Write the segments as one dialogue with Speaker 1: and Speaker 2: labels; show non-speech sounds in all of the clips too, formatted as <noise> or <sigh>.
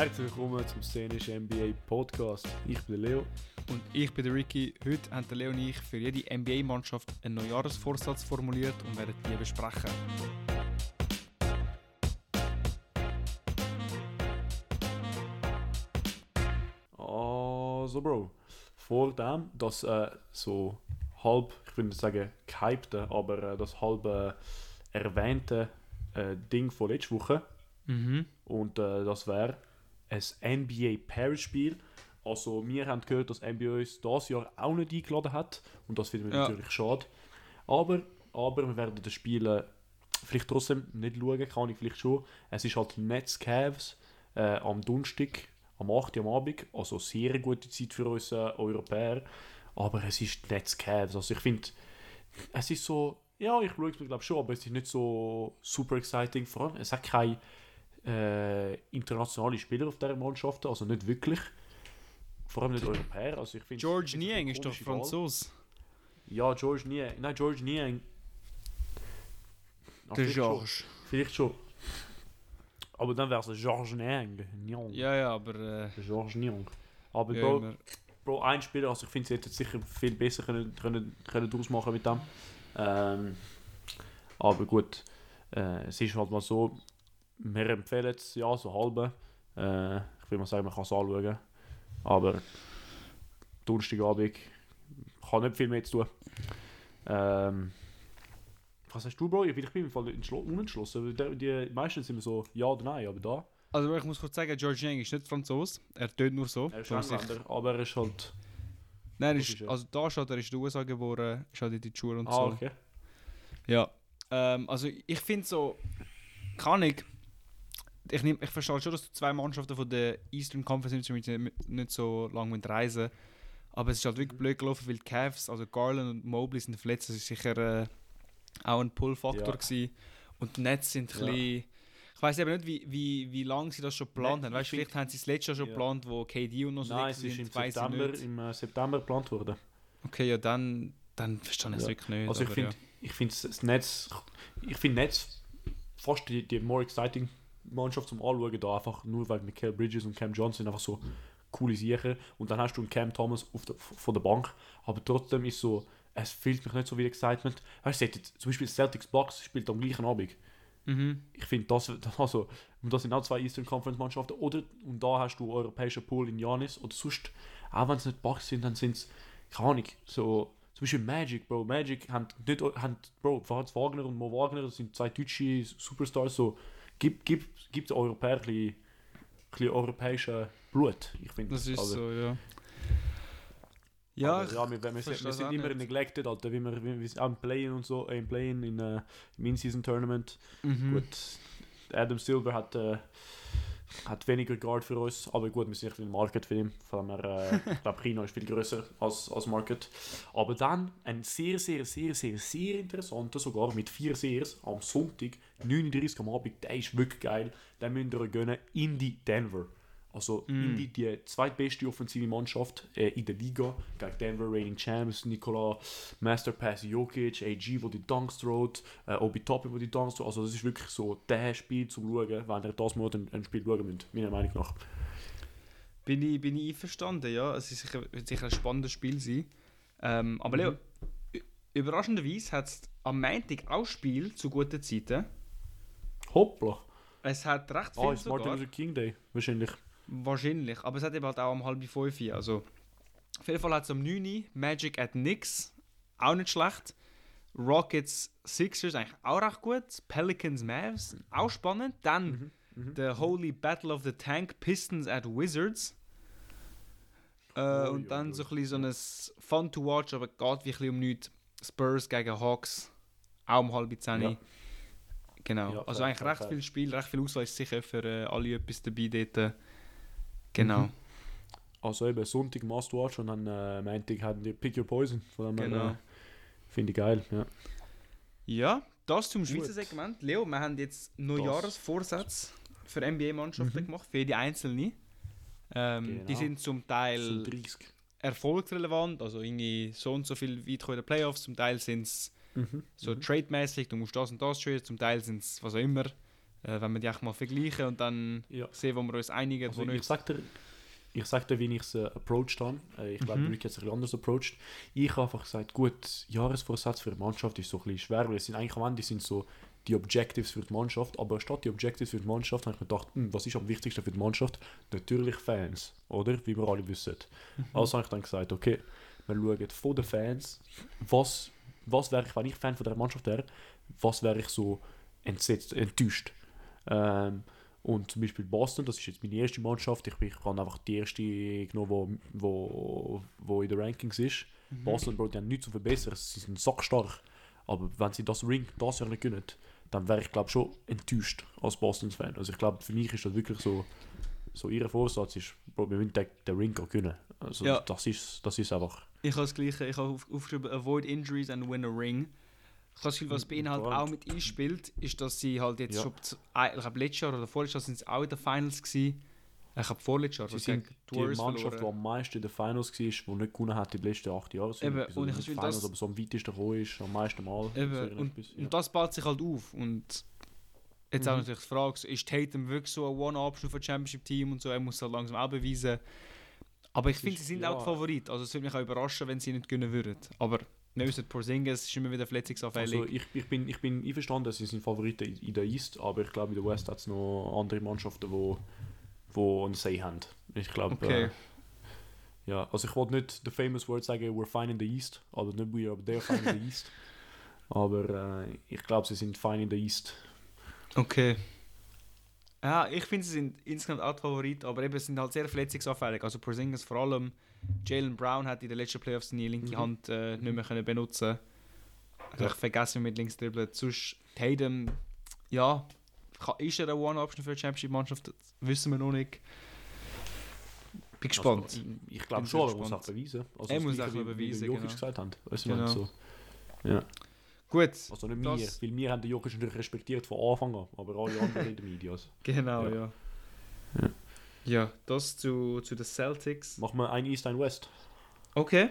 Speaker 1: Herzlich willkommen zum Szenischen NBA Podcast. Ich bin Leo.
Speaker 2: Und ich bin der Ricky. Heute haben der Leo und ich für jede NBA-Mannschaft einen Neujahresvorsatz formuliert und werden die besprechen.
Speaker 1: Also, Bro, vor dem, dass äh, so halb, ich würde nicht sagen gehypte, aber äh, das halbe erwähnte äh, Ding von letzter Woche.
Speaker 2: Mhm.
Speaker 1: Und äh, das wäre ein NBA Paris-Spiel. Also, wir haben gehört, dass NBA uns dieses Jahr auch nicht eingeladen hat. Und das finden wir
Speaker 2: Ja.
Speaker 1: natürlich schade. Aber, aber wir werden das Spiel äh, vielleicht trotzdem nicht schauen, kann ich vielleicht schon. Es ist halt Nets Cavs äh, am Donnerstag, am 8. Uhr am Abend. Also sehr gute Zeit für uns äh, Europäer. Aber es ist Nets Cavs. Also ich finde, es ist so, ja, ich schaue es mir glaube schon, aber es ist nicht so super exciting. Vor allem, es hat keine äh, internationale Spieler auf dieser Mannschaft, also nicht wirklich. Vor allem nicht Europäer. Also ich finde
Speaker 2: George Niang ist doch
Speaker 1: komische Wahl.
Speaker 2: Franzos.
Speaker 1: Ja, George Niang. Nein, George Niang.
Speaker 2: Der
Speaker 1: vielleicht schon.
Speaker 2: George.
Speaker 1: Vielleicht schon. Aber dann wäre es George Niang. Niang.
Speaker 2: Ja, ja, aber. Äh,
Speaker 1: George Niang. Aber
Speaker 2: ja,
Speaker 1: Bro. Bro, ein Spieler, also ich finde, sie hätten sicher viel besser können, können, können ausmachen mit dem. Ähm, aber gut, äh, es ist halt mal so, wir empfehlen es ja so halbe. Äh, ich will mal sagen, man kann es anschauen. Aber Donnerstagabend kann nicht viel mehr zu tun. Ähm, was hast du, Bro? Ich bin im Fall entschlo- unentschlossen. Die, die meisten sind so ja oder nein, aber da.
Speaker 2: Also, ich muss kurz sagen, George Niang ist nicht Franzos. Er tönt nur so.
Speaker 1: Er ist Engländer, aber er ist halt.
Speaker 2: Nein,
Speaker 1: ist
Speaker 2: also da steht, er ist in den USA geboren, ist halt in die Schule und
Speaker 1: Ah,
Speaker 2: so.
Speaker 1: okay.
Speaker 2: Ja. Ähm, also ich finde so, kann ich. Ich, nehm, ich verstehe schon, dass du zwei Mannschaften von der Eastern Conference nimmst, damit nicht, nicht so lange müssen reisen Aber es ist halt wirklich blöd gelaufen, weil die Cavs, also Garland und Mobley sind verletzt. Das ist sicher äh, auch ein Pull-Faktor.
Speaker 1: Ja.
Speaker 2: gewesen. Und die Nets sind ein
Speaker 1: Ja.
Speaker 2: bisschen. Ich weiß eben nicht, wie, wie, wie lange sie das schon geplant
Speaker 1: Nein,
Speaker 2: haben. Weißt,
Speaker 1: ich
Speaker 2: vielleicht haben sie es letztes Jahr schon
Speaker 1: Ja.
Speaker 2: geplant, wo KD und noch so
Speaker 1: Nein, es ist im
Speaker 2: sind, ich
Speaker 1: September, im äh, September geplant worden.
Speaker 2: Okay, ja, dann, dann verstehe ich es
Speaker 1: Ja.
Speaker 2: wirklich nicht.
Speaker 1: Also ich finde, ich finde das Netz, ich finde Netz fast die, die more exciting Mannschaft zum Anschauen da einfach nur weil Michael Bridges und Cam Johnson einfach so coole Sachen und dann hast du einen Cam Thomas auf der, von der Bank, aber trotzdem ist so, es fehlt mich nicht so viel Excitement. Weißt du, zum Beispiel Celtics Bucks spielt am gleichen Abend.
Speaker 2: Mhm.
Speaker 1: Ich finde <laughs> das, also, und das sind auch zwei Eastern Conference Mannschaften. Oder, und da hast du europäischen Pool in Janis. Oder sonst, auch wenn es nicht Bucks sind, dann sind es, keine Ahnung, so, zum Beispiel Magic, Bro. Magic haben nicht, haben, Bro, Franz Wagner und Mo Wagner, das sind zwei deutsche Superstars, so, gibt, gibt, gibt Europäer ein bisschen, bisschen europäische Blut. Ich finde
Speaker 2: Das ist
Speaker 1: also,
Speaker 2: so, ja. Ja,
Speaker 1: aber, ja, wir, wir, wir, sind, wir sind immer
Speaker 2: nicht.
Speaker 1: neglected, Alter. Wie wir, wie wir im Play-In und so, äh, im Play-In, in, äh, im In-Season-Tournament.
Speaker 2: mhm.
Speaker 1: Gut, Adam Silver hat, äh, hat weniger Guard für uns, aber gut, wir sind nicht viel Market für ihn. Von dem her, äh, <laughs> ich glaube, China ist viel größer als, als Market. Aber dann ein sehr, sehr, sehr, sehr, sehr interessanter, sogar mit vier Series am Sonntag, 39 am Abend, der ist wirklich geil. Den müsst ihr gönnen, in die Denver. Also in die, die zweitbeste offensive Mannschaft äh, in der Liga gegen Denver Reigning Champs, Nikola Masterpass Jokic, AG, wo die Dunks throat, äh, Obi Toppin, wo die Dunks throat. Also das ist wirklich so der Spiel zum Schauen, wenn ihr das mal ein, ein Spiel schauen müsst, meiner Meinung nach.
Speaker 2: bin, ich, bin ich einverstanden, ja. Es ist sicher, wird sicher ein spannendes Spiel sein. Ähm, aber Leo, ü- überraschenderweise hat es am Montag auch Spiel zu guten Zeiten.
Speaker 1: Hoppla!
Speaker 2: Es hat recht viel
Speaker 1: Ah, ist Martin
Speaker 2: sogar.
Speaker 1: Luther King Day, wahrscheinlich.
Speaker 2: Wahrscheinlich. Aber es hat eben halt auch um halb fünf. Also, auf jeden Fall hat es um 9 Uhr Magic at Knicks. Auch nicht schlecht. Rockets Sixers eigentlich auch recht gut. Pelicans Mavs auch spannend. Dann der Holy Battle of the Tank Pistons at Wizards. Äh, und dann so ein bisschen so ein Fun to watch, aber geht wie ein bisschen um nichts. Spurs gegen Hawks. Auch um halb zehn.
Speaker 1: Ja.
Speaker 2: Genau. Also eigentlich recht viel Spiel, recht viel Auswahl ist sicher für äh, alle etwas dabei dort. Genau.
Speaker 1: Mhm. Also eben Sonntag Must Watch und dann äh, Montag haben die Pick Your Poison. Von dem
Speaker 2: Genau.
Speaker 1: äh, Finde ich geil, ja.
Speaker 2: Ja, das zum
Speaker 1: Gut.
Speaker 2: Schweizer Segment. Leo, wir haben jetzt Neujahresvorsätze für NBA-Mannschaften gemacht, für jede einzelne. Ähm, Die
Speaker 1: Mhm. Genau.
Speaker 2: sind zum Teil
Speaker 1: Sind 30.
Speaker 2: erfolgsrelevant, also irgendwie so und so viel weit in den Playoffs, zum Teil sind es
Speaker 1: Mhm.
Speaker 2: so trade-mäßig, du musst das und das traden, zum Teil sind es was auch immer, Äh, wenn wir die echt mal vergleichen und dann
Speaker 1: Ja.
Speaker 2: sehen, wo wir uns einigen,
Speaker 1: Also
Speaker 2: wo
Speaker 1: ich sag dir, ich sag dir, wie ich es äh, approached habe. Äh, ich glaube,
Speaker 2: Mhm.
Speaker 1: Rick hat es ein bisschen anders approached. Ich habe einfach gesagt, gut, Jahresvorsatz für die Mannschaft ist so ein bisschen schwer, weil es sind eigentlich am Ende sind so die Objectives für die Mannschaft, aber statt die Objectives für die Mannschaft habe ich mir gedacht, hm, was ist am wichtigsten für die Mannschaft? Natürlich Fans, oder? Wie wir alle wissen. Also habe ich dann gesagt, okay, wir schauen von den Fans, was, was wäre ich, wenn ich Fan von der Mannschaft wäre, was wäre ich so entsetzt, enttäuscht. Ähm, und zum Beispiel Boston, das ist jetzt meine erste Mannschaft. Ich, ich habe einfach die erste genommen, wo, wo, wo in den Rankings ist.
Speaker 2: Mhm.
Speaker 1: Boston, Bro, die haben nichts zu verbessern. Sie sind sackstark. Aber wenn sie das Ring das Jahr nicht gewinnen, dann wäre ich glaube schon enttäuscht als Boston-Fan. Also ich glaube, für mich ist das wirklich so, so ihr Vorsatz ist, Bro, wir müssen den, den Ring auch gewinnen. Also
Speaker 2: Ja.
Speaker 1: das, ist, das ist einfach...
Speaker 2: Ich habe das gleiche, ich habe auf, aufgeschrieben, avoid injuries and win a ring. Gefühl, was bei ihnen halt auch mit einspielt, ist, dass sie halt jetzt
Speaker 1: Ja.
Speaker 2: schon, ich glaube letztes Jahr oder vorletztes Jahr sind sie auch in den Finals gewesen. Ich habe vorletztes Jahr,
Speaker 1: Sie sind die Mannschaft, die
Speaker 2: verloren.
Speaker 1: am meisten in den Finals war, die nicht gewonnen hat in den letzten acht Jahren. So
Speaker 2: Eben, und ich habe
Speaker 1: Finals,
Speaker 2: das-
Speaker 1: aber so am weitesten gekommen ist, am meisten Mal.
Speaker 2: Eben,
Speaker 1: so
Speaker 2: und,
Speaker 1: ja.
Speaker 2: und das baut sich halt auf. Und jetzt auch
Speaker 1: Mhm.
Speaker 2: natürlich die Frage, ist Tatum wirklich so ein One-Option für Championship-Team und so, er muss halt langsam auch beweisen. Aber ich
Speaker 1: Es
Speaker 2: finde, sie sind
Speaker 1: ja.
Speaker 2: auch die Favorit. Also es würde mich auch überraschen, wenn sie nicht gewinnen würden. Aber wissen, Porzingis ist immer wieder verletzungsanfällig.
Speaker 1: Also ich, ich, bin, ich bin einverstanden, sie sind Favoriten in, der East, aber ich glaube in der West hat es noch andere Mannschaften, die wo, wo ein Say haben. Ich glaube,
Speaker 2: Okay.
Speaker 1: äh, ja, also ich wollte nicht the famous word sagen, we're fine in the East, also nicht we are, they're fine in the <laughs> East. Aber äh, ich glaube, sie sind fine in the East.
Speaker 2: Okay. Ja, ich finde, sie sind insgesamt auch Favorit, aber eben, sie sind halt sehr verletzungsanfällig. Also Porzingis vor allem. Jalen Brown hat in den letzten Playoffs seine linke
Speaker 1: Mhm.
Speaker 2: Hand äh, nicht mehr können benutzen Also Ich vergesse wie mit links dribbeln. Sonst Tatum, ja, ist er eine One-Option für die Championship-Mannschaft? Das wissen wir noch nicht. Bin gespannt.
Speaker 1: Also, ich glaube schon, aber er muss auch beweisen. Also
Speaker 2: Er muss auch
Speaker 1: wie- wie
Speaker 2: beweisen,
Speaker 1: Jokic
Speaker 2: genau.
Speaker 1: gesagt haben. Weißt du,
Speaker 2: genau.
Speaker 1: so. Ja.
Speaker 2: Gut,
Speaker 1: Also nicht
Speaker 2: Das-
Speaker 1: wir, weil wir haben den Jokic natürlich respektiert von Anfang an, aber alle anderen in den Medias. <laughs>
Speaker 2: genau,
Speaker 1: Ja.
Speaker 2: ja.
Speaker 1: Ja.
Speaker 2: Ja, das zu, zu den Celtics.
Speaker 1: Machen wir ein East, ein West.
Speaker 2: Okay,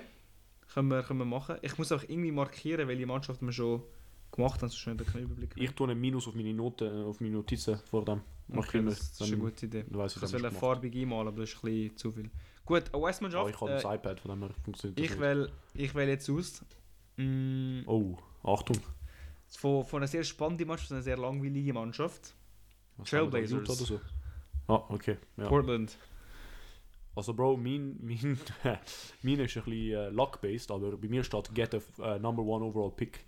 Speaker 2: können wir, können wir machen. Ich muss auch irgendwie markieren, welche Mannschaften wir schon gemacht haben, so schnell den Überblick.
Speaker 1: Ich tue einen Minus auf meine Noten, auf meine Notizen vor dem.
Speaker 2: Okay,
Speaker 1: ich immer.
Speaker 2: das ist eine gute Idee. Ich
Speaker 1: ich,
Speaker 2: will
Speaker 1: dann, was
Speaker 2: farbig einmalen, aber das ist ein bisschen zu viel. Gut, eine
Speaker 1: Oh,
Speaker 2: Westmannschaft.
Speaker 1: ich habe
Speaker 2: äh,
Speaker 1: das iPad, von dem her funktioniert das
Speaker 2: ich, ich wähle jetzt aus. Mm,
Speaker 1: Oh, Achtung.
Speaker 2: von, von einer sehr spannenden Mannschaft zu einer sehr langweilige Mannschaft.
Speaker 1: Was
Speaker 2: Trailblazers.
Speaker 1: Oder so? Ah, okay. Ja.
Speaker 2: Portland.
Speaker 1: Also Bro, mein, mein, <laughs> mein ist ein bisschen äh, luck-based, aber bei mir steht get a äh, number one overall pick.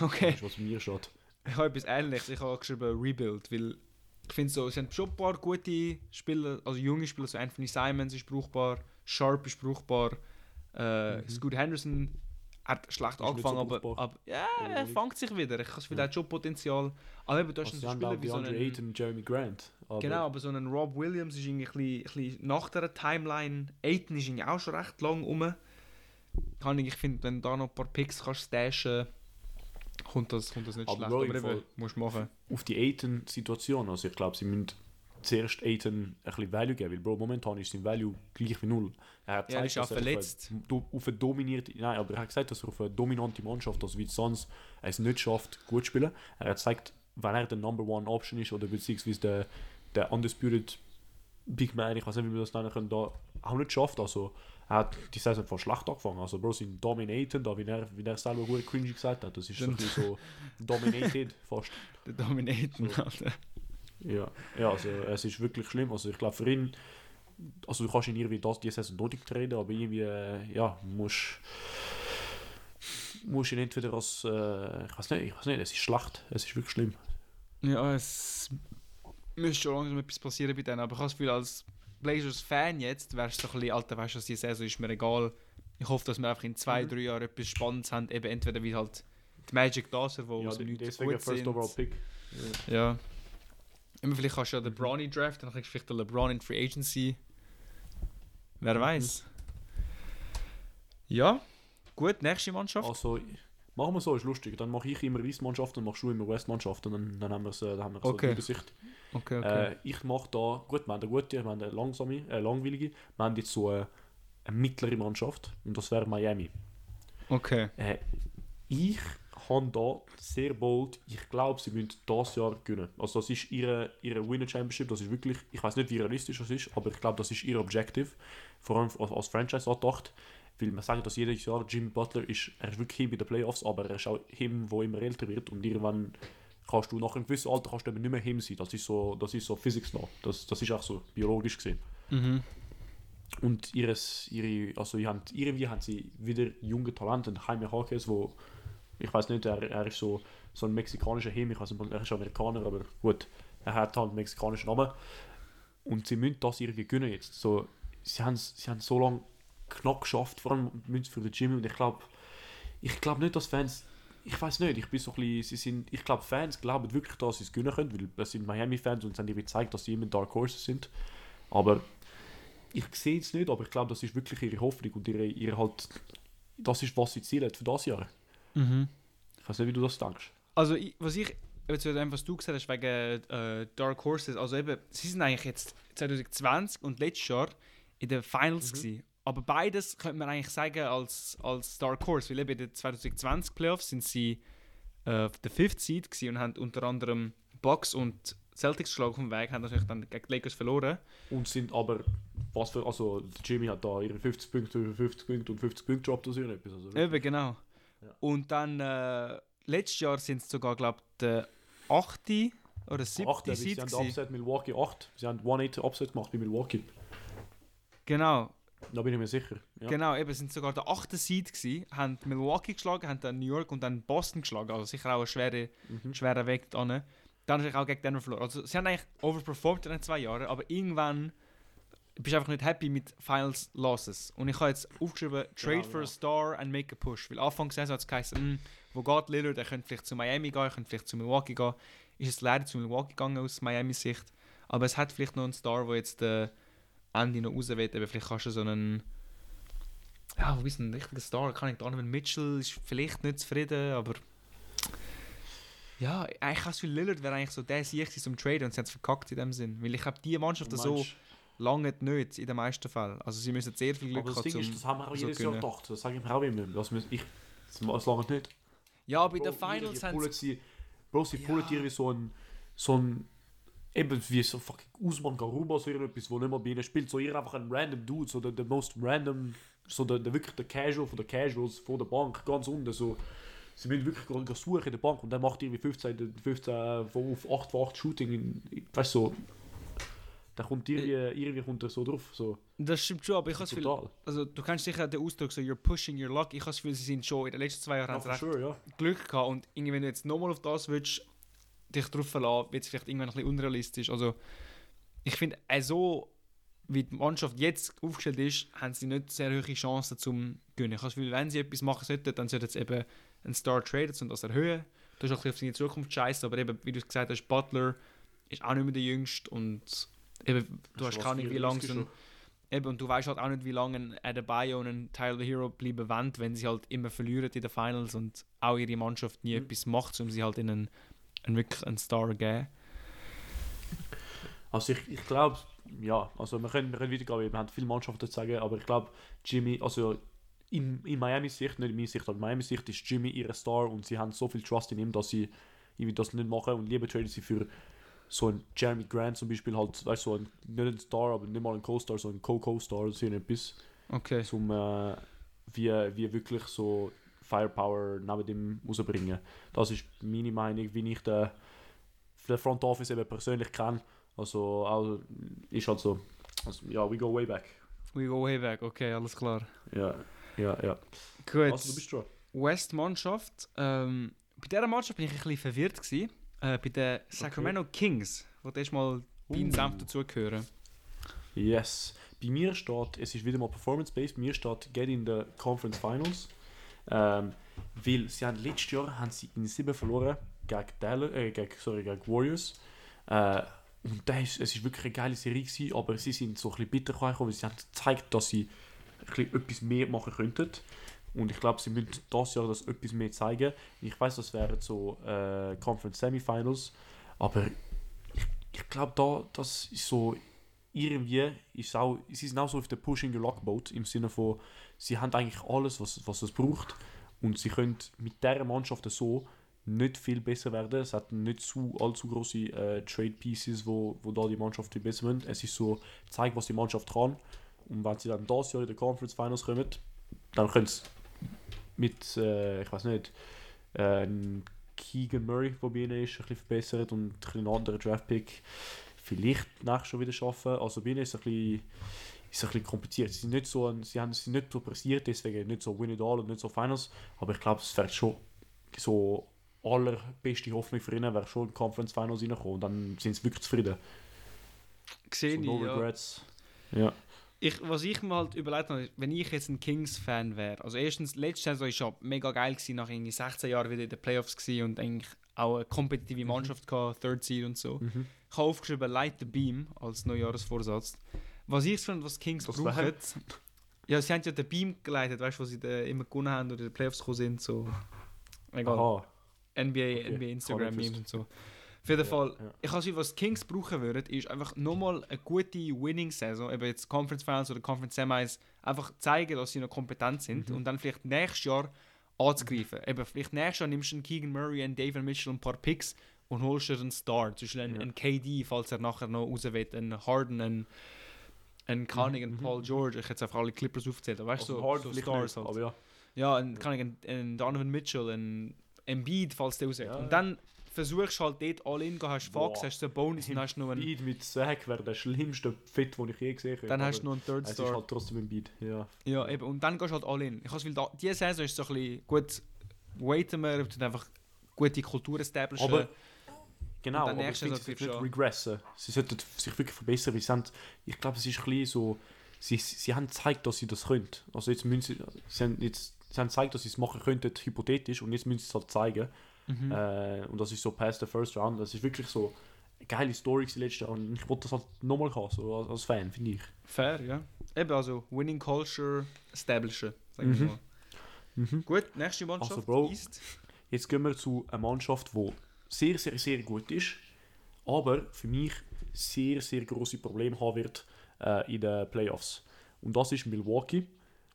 Speaker 2: Okay.
Speaker 1: Das ist, was bei mir steht.
Speaker 2: Ich habe etwas Ähnliches. Ich habe geschrieben Rebuild, weil ich finde so, es sind schon ein paar gute Spieler, also junge Spieler, so Anthony Simons ist brauchbar, Sharp ist brauchbar, äh,
Speaker 1: Mhm.
Speaker 2: Scoot Henderson hat schlecht angefangen,
Speaker 1: so
Speaker 2: aber, aber ja, er fängt sich wieder. Ich habe Gefühl,
Speaker 1: Ja.
Speaker 2: er schon Potenzial. Aber eben, du hast
Speaker 1: Also,
Speaker 2: einen Spieler wie so einen...
Speaker 1: Und Jeremy Grant. Aber
Speaker 2: Genau, aber so ein Rob Williams ist irgendwie ein bisschen, ein bisschen nach der Timeline. Aiton ist irgendwie auch schon recht lang rum. Kann ich, ich finde, wenn du da noch ein paar Picks kannst stashen, kommt das, kommt das nicht
Speaker 1: Aber
Speaker 2: schlecht.
Speaker 1: Bro,
Speaker 2: Aber eben, musst du machen.
Speaker 1: auf die Ayton-Situation, also ich glaube, sie müssen zuerst Ayton ein bisschen Value geben, weil Bro, momentan ist sein Value gleich wie null. Er hat
Speaker 2: Ja, er auch
Speaker 1: dass
Speaker 2: verletzt.
Speaker 1: Auf eine, do- auf eine dominierte, nein, aber er hat gesagt, dass er auf eine dominante Mannschaft, also wie Suns, es nicht schafft, gut zu spielen. Er hat gezeigt, wenn er der Number One Option ist oder beziehungsweise der, der Undisputed Big Man, ich weiß nicht, wie wir das nennen können, da auch nicht schafft. Also er hat die Saison von schlecht angefangen. Also Bro, sind dominated, da wie er, wie er selber gut cringy gesagt hat, das ist so, so <laughs> dominated fast.
Speaker 2: Der Dominaten,
Speaker 1: So.
Speaker 2: Alter.
Speaker 1: Ja, ja also es ist wirklich schlimm. Also ich glaube für ihn, also du kannst ihn irgendwie das, die Saison nicht treten, aber irgendwie, äh, ja, musst musst ihn entweder als, äh, ich weiß nicht, ich weiß nicht, es ist schlecht, es ist wirklich schlimm.
Speaker 2: Ja, es müsste schon langsam etwas passieren bei denen. Aber ich habe das Gefühl, als Blazers-Fan jetzt, wärst du so ein bisschen, Alter, weißt du, die Saison ist mir egal. Ich hoffe, dass wir einfach in zwei,
Speaker 1: Mhm.
Speaker 2: drei Jahren etwas Spannendes haben. Eben entweder wie halt die Magic Daser, wo
Speaker 1: ja, de-
Speaker 2: Nichts
Speaker 1: deswegen
Speaker 2: gut
Speaker 1: First
Speaker 2: sind.
Speaker 1: Overall Pick.
Speaker 2: Ja. Immer vielleicht kannst du ja den
Speaker 1: Mhm.
Speaker 2: Bronny draft, dann kriegst du vielleicht den LeBron in Free Agency. Wer
Speaker 1: Mhm.
Speaker 2: weiß. Ja, gut, nächste Mannschaft.
Speaker 1: Also machen wir so, ist lustig. Dann mache ich immer East-Mannschaften, dann machst du immer West-Mannschaften, dann, dann haben wir äh, dann haben wir so
Speaker 2: Okay.
Speaker 1: die Übersicht.
Speaker 2: Okay, okay.
Speaker 1: Äh, ich mache da, gut, wir haben eine gute, wir haben eine langsame, äh, langweilige, wir haben jetzt so eine, eine mittlere Mannschaft und das wäre Miami.
Speaker 2: okay.
Speaker 1: Äh, ich habe da sehr bold, ich glaube, sie müssen das Jahr gewinnen. Also das ist ihre, ihre Winner Championship, das ist wirklich, ich weiß nicht, wie realistisch das ist, aber ich glaube, das ist ihr Objective, vor allem als, als Franchise angedacht, weil man sagt, dass jedes Jahr Jimmy Butler ist, er ist wirklich hin bei den Playoffs, aber er ist auch him, wo immer älter wird und irgendwann kannst du nach einem gewissen Alter kannst du eben nicht mehr him sein, das ist so, das ist so Physics noch, das, das ist auch so biologisch gesehen.
Speaker 2: Mhm.
Speaker 1: Und ihres, ihre, also haben, irgendwie haben sie wieder junge Talente, Jaime Harkes, wo, ich weiß nicht, er, er ist so, so ein mexikanischer Him, ich weiß nicht, er ist Amerikaner, aber gut, er hat halt einen mexikanischen Namen. Und sie müssen das irgendwie gewinnen jetzt. So, sie haben sie haben so lange knapp geschafft, vor allem für den Jimmy und ich glaube, ich glaube nicht, dass Fans, ich weiß nicht, ich bin so ein bisschen, sie sind, ich glaube Fans glauben wirklich, dass sie es gewinnen können, weil das sind Miami-Fans und sie haben irgendwie gezeigt, dass sie immer Dark Horses sind. Aber ich sehe es nicht, aber ich glaube, das ist wirklich ihre Hoffnung und ihre, ihre halt, das ist, was sie zielen für das Jahr.
Speaker 2: Mhm.
Speaker 1: Ich weiß nicht, wie du das denkst.
Speaker 2: Also, ich, was ich, zu dem, was du gesagt hast, wegen äh, Dark Horses, also eben, sie sind eigentlich jetzt 2020 und letztes Jahr in den Finals
Speaker 1: Mhm.
Speaker 2: gewesen. Aber beides könnte man eigentlich sagen als, als Dark Horse, weil eben in den 2020 Playoffs sind sie äh, der Fifth Seed und haben unter anderem Bucks und Celtics geschlagen auf dem Weg, haben natürlich dann gegen die Lakers verloren.
Speaker 1: Und sind aber, was für, also Jimmy hat da ihre 50 Punkte, 50 Punkte und 50 Punkte gedroppt oder so etwas. Also,
Speaker 2: Eben, genau.
Speaker 1: Ja.
Speaker 2: Und dann äh, letztes Jahr sind es sogar, glaube ich, der 8. oder 7.
Speaker 1: Acht, sie
Speaker 2: Seed
Speaker 1: haben
Speaker 2: gewesen.
Speaker 1: Upset Milwaukee 8. Sie haben 1-8 Upset gemacht bei Milwaukee.
Speaker 2: Genau,
Speaker 1: Da bin ich mir sicher. Ja.
Speaker 2: Genau, eben sind sogar der achte Seed gewesen, haben Milwaukee geschlagen, haben dann New York und dann Boston geschlagen, also sicher auch ein schwerer,
Speaker 1: Mhm.
Speaker 2: schwerer Weg dann. Dann natürlich auch gegen Denver verloren. Also sie haben eigentlich overperformed in den zwei Jahren, aber irgendwann bist du einfach nicht happy mit Finals Losses. Und ich habe jetzt aufgeschrieben, trade
Speaker 1: Genau,
Speaker 2: for
Speaker 1: genau.
Speaker 2: a star and make a push. Weil Anfang der Saison hat es geheißen, hm, wo geht Lillard, er könnte vielleicht zu Miami gehen, er könnte vielleicht zu Milwaukee gehen. Ist es leider zu Milwaukee gegangen aus Miamis Sicht. Aber es hat vielleicht noch einen Star, der jetzt äh, Ende noch raus will. Aber vielleicht kannst du so einen ja, wo ist ein richtiger Star? Kann ich Donovan Mitchell ist vielleicht nicht zufrieden, aber ja, eigentlich habe ich das Gefühl, Lillard wäre eigentlich so der Sieg zum Traden und sie haben es verkackt in dem Sinn. Weil ich glaube, die Mannschaft
Speaker 1: Du
Speaker 2: so lange nicht in den meisten Fällen. Also sie müssen sehr viel Glück
Speaker 1: Aber das
Speaker 2: haben
Speaker 1: Ding
Speaker 2: zum...
Speaker 1: ist, das haben wir auch
Speaker 2: so
Speaker 1: jedes Jahr
Speaker 2: können.
Speaker 1: gedacht. Das sage ich mir auch immer. Das, müssen- ich, das, das lange nicht.
Speaker 2: Ja, bei den Finals haben sie...
Speaker 1: Bro, sie
Speaker 2: Ja.
Speaker 1: pullen dir wie so ein, so ein, eben wie so fucking Usman Garuba, so irgendetwas, wo nicht mal bei ihnen spielt, so ihr einfach ein random Dude, so der, der most random, so der, der wirklich der Casual von der Casuals von der Bank, ganz unten, so, sie müssen wirklich gehen suchen in der Bank und dann macht ihr wie 15, 15 von auf 8 von 8 Shooting, in, weißt du, so, da kommt irgendwie, irgendwie kommt er so drauf, so,
Speaker 2: Das stimmt schon, aber ich habe das Gefühl... Also du kennst sicher den Ausdruck so, you're pushing your luck. Ich habe das Gefühl, sie sind schon in den letzten zwei Jahren
Speaker 1: Ja,
Speaker 2: recht
Speaker 1: sure, ja.
Speaker 2: Glück gehabt und irgendwie, wenn du jetzt nochmal auf das willst, dich drauf verlassen, wird es vielleicht irgendwann ein bisschen unrealistisch. Also ich finde, äh, so wie die Mannschaft jetzt aufgestellt ist, haben sie nicht sehr hohe Chancen zum gewinnen. Ich habe das Gefühl, wenn sie etwas machen sollten, dann sollten sie eben einen Star traden und das erhöhen. Du hast auch ein bisschen auf seine Zukunft scheiße, aber eben, wie du gesagt hast, Butler ist auch nicht mehr der Jüngste und eben, du hast keine Ahnung, wie lange
Speaker 1: 34
Speaker 2: so. Eben, und du weißt halt auch nicht, wie lange ein Adebayo und ein Tyler Hero bleiben wollen, wenn sie halt immer verlieren in den Finals und auch ihre Mannschaft nie
Speaker 1: Mhm.
Speaker 2: etwas macht, um sie halt in einen, einen wirklich einen Star zu geben.
Speaker 1: Also ich, ich glaube, ja, also wir können, wir können weitergehen, wir haben viele Mannschaften zu sagen, aber ich glaube, Jimmy, also in, in Miami Sicht, nicht in meiner Sicht, aber in Miami Sicht ist Jimmy ihr Star und sie haben so viel Trust in ihm, dass sie irgendwie das nicht machen und lieber traden sie für so einen Jeremy Grant zum Beispiel halt, weißt du, so ein, nicht ein Star, aber nicht mal ein Co-Star, so ein Co-Co-Star, so etwas,
Speaker 2: Okay.
Speaker 1: um äh, wie, wie wirklich so Firepower neben dem rausbringen. Das ist meine Meinung, wie ich den, den Front Office eben persönlich kenne. Also, auch, ist halt so, also, ja, we go way back.
Speaker 2: We go way back, okay, alles klar.
Speaker 1: Ja, ja, ja.
Speaker 2: Gut,
Speaker 1: Also, du bist dran.
Speaker 2: West-Mannschaft. Ähm, bei dieser Mannschaft bin ich ein bisschen verwirrt. Gewesen. Äh, bei den Sacramento Kings, wo du mal
Speaker 1: Uh.
Speaker 2: Senf dazugehören.
Speaker 1: Yes. Bei mir steht, es ist wieder mal Performance-based, bei mir steht Get in the Conference Finals. Ähm, weil sie haben letztes Jahr haben sie in 7 verloren gegen, Dallas, äh, gegen, sorry, gegen Warriors. Äh, und das ist, es ist wirklich eine geile Serie gewesen, aber sie sind so ein bisschen bitter gekommen, weil sie haben gezeigt, dass sie ein bisschen etwas mehr machen könnten. Und ich glaube, sie müssen das Jahr das etwas mehr zeigen. Ich weiß, das wären so äh, Conference Semifinals, aber ich, ich glaube, da, das ist so irgendwie ist auch, sie sind auch so auf der Pushing your Luck Boat im Sinne von, sie haben eigentlich alles, was, was es braucht Und sie können mit dieser Mannschaft so nicht viel besser werden. Es hat nicht zu allzu große äh, Trade Pieces, wo, wo da die Mannschaft viel besser wird. Es ist so, zeigt, was die Mannschaft kann. Und wenn sie dann das Jahr in der Conference Finals kommen, dann können sie mit, äh, ich weiß nicht, äh, Keegan Murray, der bei ihnen ist, ein bisschen verbessert und ein anderer Draftpick vielleicht nachher schon wieder schaffen. Also bei ihnen ist es ein bisschen, ist ein bisschen kompliziert. Sie sind nicht so, sie haben sie nicht so pressiert, deswegen nicht so Win it all und nicht so Finals. Aber ich glaube, es wäre schon so allerbeste Hoffnung für ihn, wäre schon in Conference Finals reinkommen und dann sind sie wirklich zufrieden.
Speaker 2: Gesehen,
Speaker 1: so no
Speaker 2: ja.
Speaker 1: regrets. Ja.
Speaker 2: Ich, was ich mir halt überlegt habe, wenn ich jetzt ein Kings-Fan wäre, also erstens, letzte Saison war ja mega geil, gewesen, nach irgendwie 16 Jahren wieder in den Playoffs gewesen und eigentlich auch eine kompetitive Mannschaft gehabt, Third Seed und so.
Speaker 1: Mhm.
Speaker 2: Ich habe aufgeschrieben Light the Beam als Neujahresvorsatz. Was ich finde, was Kings
Speaker 1: Was
Speaker 2: brauchen,
Speaker 1: wäre?
Speaker 2: ja, sie haben ja den Beam geleitet, weißt du, wo sie da immer gewonnen haben oder in den Playoffs gekommen sind, so. Egal.
Speaker 1: Aha.
Speaker 2: NBA,
Speaker 1: Okay,
Speaker 2: NBA Instagram
Speaker 1: kann ich
Speaker 2: Memes und so. Auf jeden
Speaker 1: Ja,
Speaker 2: Fall,
Speaker 1: ja.
Speaker 2: ich habe was die Kings brauchen würden, ist einfach nochmal eine gute Winning-Saison, eben jetzt Conference Finals oder Conference Semis, einfach zeigen, dass sie noch kompetent sind
Speaker 1: Mhm.
Speaker 2: und dann vielleicht nächstes Jahr anzugreifen. Eben, vielleicht nächstes Jahr nimmst du einen Keegan Murray, einen David Mitchell und ein paar Picks und holst dir einen Star, zum Beispiel einen,
Speaker 1: Ja.
Speaker 2: einen KD, falls er nachher noch raus will, einen Harden, einen, einen, einen
Speaker 1: mhm.
Speaker 2: Paul George, ich hätte jetzt einfach alle Clippers aufgezählt, aber weißt du,
Speaker 1: Also
Speaker 2: so,
Speaker 1: hard
Speaker 2: so Stars
Speaker 1: nicht,
Speaker 2: halt.
Speaker 1: ja.
Speaker 2: Ja, ein, kann ich, ein, ein Donovan Mitchell, ein Embiid, falls der rausgeht.
Speaker 1: Ja,
Speaker 2: und
Speaker 1: ja.
Speaker 2: dann versuchst halt dort all in, hast Fox, hast du einen Bonus und hast noch einen,
Speaker 1: Beat mit Sack wäre der schlimmste Fit, den ich je gesehen habe.
Speaker 2: dann hast du noch einen Third
Speaker 1: Es ist
Speaker 2: Star.
Speaker 1: halt trotzdem ein Beat, ja.
Speaker 2: ja, eben. Und dann gehst du halt all in. Ich Gefühl, da, diese Saison ist so ein bisschen gut, waiten wir, und einfach gute Kultur establishen.
Speaker 1: Aber genau, aber ich finde, sie nicht regressen. Sie sollten sich wirklich verbessern, weil sie haben, ich glaube, es ist ein bisschen so, sie, sie haben gezeigt, dass sie das können. Also jetzt müssen sie, sie haben jetzt sie haben gezeigt, dass sie es machen könnten, hypothetisch, und jetzt müssen sie es halt zeigen.
Speaker 2: Mhm.
Speaker 1: Äh, und das ist so past the first round. Das ist wirklich so eine geile Story Jahr und ich wollte das halt nochmal haben, so als, als Fan, finde ich.
Speaker 2: Fair, ja. Eben, also Winning Culture establishen, sagen wir
Speaker 1: Mhm.
Speaker 2: mal.
Speaker 1: Mhm.
Speaker 2: Gut, nächste Mannschaft,
Speaker 1: Also, Bro,
Speaker 2: East.
Speaker 1: Jetzt gehen wir zu einer Mannschaft, die sehr, sehr, sehr gut ist, aber für mich sehr, sehr große Probleme haben wird äh, in den Playoffs. Und das ist Milwaukee.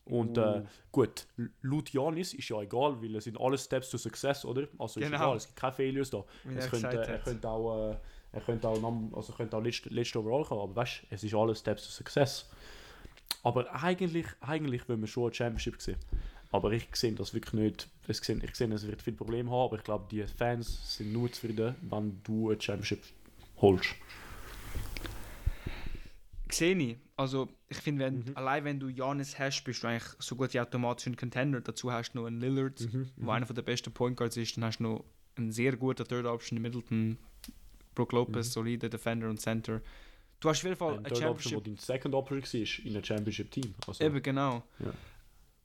Speaker 1: Und äh,
Speaker 2: Uh.
Speaker 1: gut, laut Janis ist ja egal, weil es sind alle Steps to Success, oder? Also ist
Speaker 2: Genau.
Speaker 1: egal, es gibt keine Failures da.
Speaker 2: Wie
Speaker 1: Es könnte, er könnte auch, äh, er könnte auch, also könnte auch letzte, letzte Overall kommen, aber weißt es ist alles Steps to Success. Aber eigentlich, eigentlich wollen wir schon eine Championship sehen. Aber ich sehe das wirklich nicht. Ich sehe, ich sehe, es wird viele Probleme haben, aber ich glaube, die Fans sind nur zufrieden, wenn du eine Championship holst.
Speaker 2: Sehe ich. Also, ich finde, wenn,
Speaker 1: Mhm.
Speaker 2: allein wenn du Janis hast, bist du eigentlich so gut wie automatisch ein Contender. Dazu hast du noch einen Lillard,
Speaker 1: Mhm.
Speaker 2: wo einer der besten Point Guards ist. Dann hast du noch einen sehr guten Third Option in Middleton, Brook Lopez,
Speaker 1: Mhm.
Speaker 2: solider Defender und Center. Du hast auf jeden Fall
Speaker 1: Ein
Speaker 2: eine
Speaker 1: Third Option,
Speaker 2: Championship.
Speaker 1: wo dein Second Option war, in einem Championship-Team. Also,
Speaker 2: Eben, genau.
Speaker 1: Ja.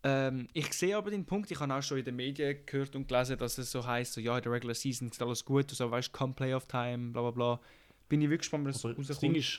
Speaker 2: Ähm, ich sehe aber den Punkt, ich habe auch schon in den Medien gehört und gelesen, dass es so heißt, so, ja, in der Regular Season ist alles gut, du so, weißt, come Playoff Time, bla bla bla. Bin ich wirklich gespannt, was
Speaker 1: das
Speaker 2: rauskommt.
Speaker 1: Ding ist,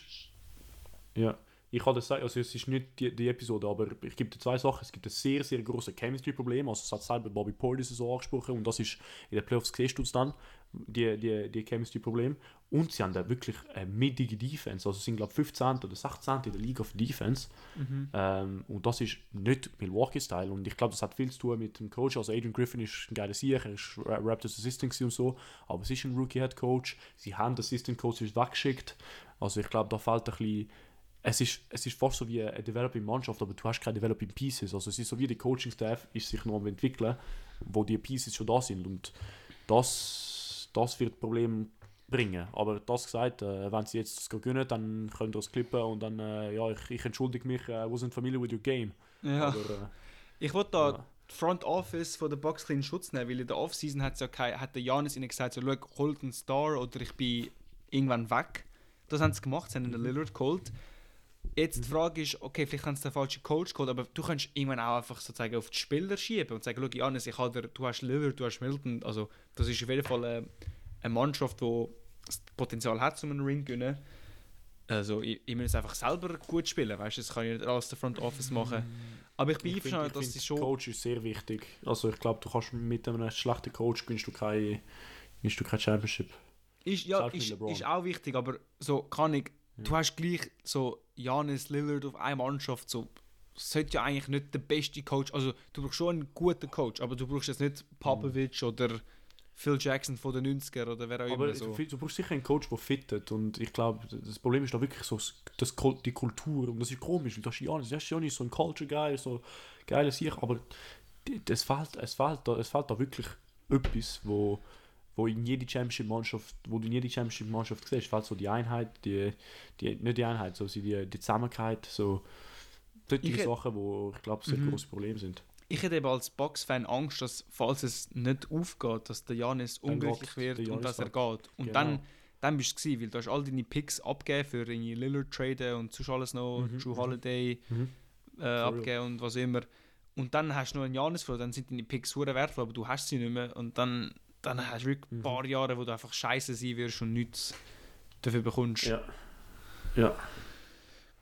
Speaker 1: ja, ich kann das sagen, also es ist nicht die, die Episode, aber ich gebe dir zwei Sachen. Es gibt ein sehr, sehr großes Chemistry-Problem, also das hat selber Bobby Portis so angesprochen und das ist, in den Playoffs siehst du es dann, die, die, die Chemistry-Problem. Und sie haben da wirklich eine mittige Defense, also sie sind glaube ich 15. oder 16. in der Liga für Defense.
Speaker 2: Mhm.
Speaker 1: Ähm, und das ist nicht Milwaukee-Style. Und ich glaube, das hat viel zu tun mit dem Coach. Also Adrian Griffin ist ein geiler Sieg, er ist Ra- Raptors Assistant und so. Aber es ist ein Rookie-Head-Coach. Sie haben den Assistant-Coach weggeschickt. Also ich glaube, da fehlt ein bisschen... Es ist, es ist fast so wie eine Developing-Mannschaft, aber du hast keine Developing-Pieces. Also es ist so wie der Coaching-Staff ist sich noch am entwickeln, wo die Pieces schon da sind. Und das, das wird Probleme bringen. Aber das gesagt, äh, wenn sie jetzt das gewinnen, dann könnt ihr es klippen und dann, äh, ja, ich, ich entschuldige mich, I wasn't familiar with your game.
Speaker 2: Ja.
Speaker 1: Aber, äh,
Speaker 2: Ich wollte da
Speaker 1: ja.
Speaker 2: die Front Office von der Bucks in Schutz nehmen, weil in der Offseason hat ja kein, hat der Janis ihnen gesagt, so, schau, holt einen Star oder ich bin irgendwann weg. Das haben sie gemacht, sie haben den Lillard geholt. Jetzt die Frage ist, okay, vielleicht haben sie den falschen Coach geholt, aber du kannst irgendwann auch einfach sozusagen auf die Spieler schieben und sagen, schau, Janis, ich habe du hast Lillard, du hast Milton, also das ist auf jeden Fall eine, eine Mannschaft, die das Potenzial hat, um einen Ring zu gewinnen. Also ich, ich muss es einfach selber gut spielen, weißt du, das kann ich nicht alles der Front Office machen. Aber ich bin einverstanden, dass sie schon...
Speaker 1: Coach ist sehr wichtig. Also ich glaube, du kannst mit einem schlechten Coach gewinnst du keine, gewinnst du keine Championship.
Speaker 2: Ist, ja, ist, ist auch wichtig, aber so kann ich. Du hast gleich so Janis Lillard auf einer Mannschaft, so sollte ja eigentlich nicht der beste Coach, also du brauchst schon einen guten Coach, aber du brauchst jetzt nicht Popovich oder Phil Jackson von den 90er oder wer auch
Speaker 1: Aber
Speaker 2: immer so.
Speaker 1: du, brauchst sicher einen Coach, der fittet. Und ich glaube, das Problem ist da wirklich so das, die Kultur. Und das ist komisch, weil das ist ja nicht, das ist ja nicht so ein Culture Guy, so geiles Sieg, aber es fehlt, es fehlt, da, es fehlt da wirklich etwas, wo, wo in jede Championship-Mannschaft, wo du in jede Championship-Mannschaft siehst, fehlt so die Einheit, die, die, nicht die Einheit, so die, die Zusammenhalt, so solche Sachen, wo ich glaube, sehr
Speaker 2: Mhm.
Speaker 1: große Probleme sind.
Speaker 2: Ich hätte eben als Box-Fan Angst, dass, falls es nicht aufgeht, dass der Janis unglücklich wird
Speaker 1: der
Speaker 2: und dass er geht. Und
Speaker 1: Genau.
Speaker 2: dann, dann bist du gewesen, weil du hast all deine Picks abgegeben für irgendwie Lillard traden und sonst alles noch,
Speaker 1: Mhm,
Speaker 2: Drew
Speaker 1: mhm.
Speaker 2: Holiday
Speaker 1: Mhm.
Speaker 2: äh, abgeben und was immer. Und dann hast du noch einen Janis verloren, dann sind deine Picks hure wertvoll, aber du hast sie nicht mehr. Und dann, dann hast du wirklich ein
Speaker 1: Mhm.
Speaker 2: paar Jahre, wo du einfach scheiße sein wirst und nichts dafür bekommst.
Speaker 1: Ja. Ja.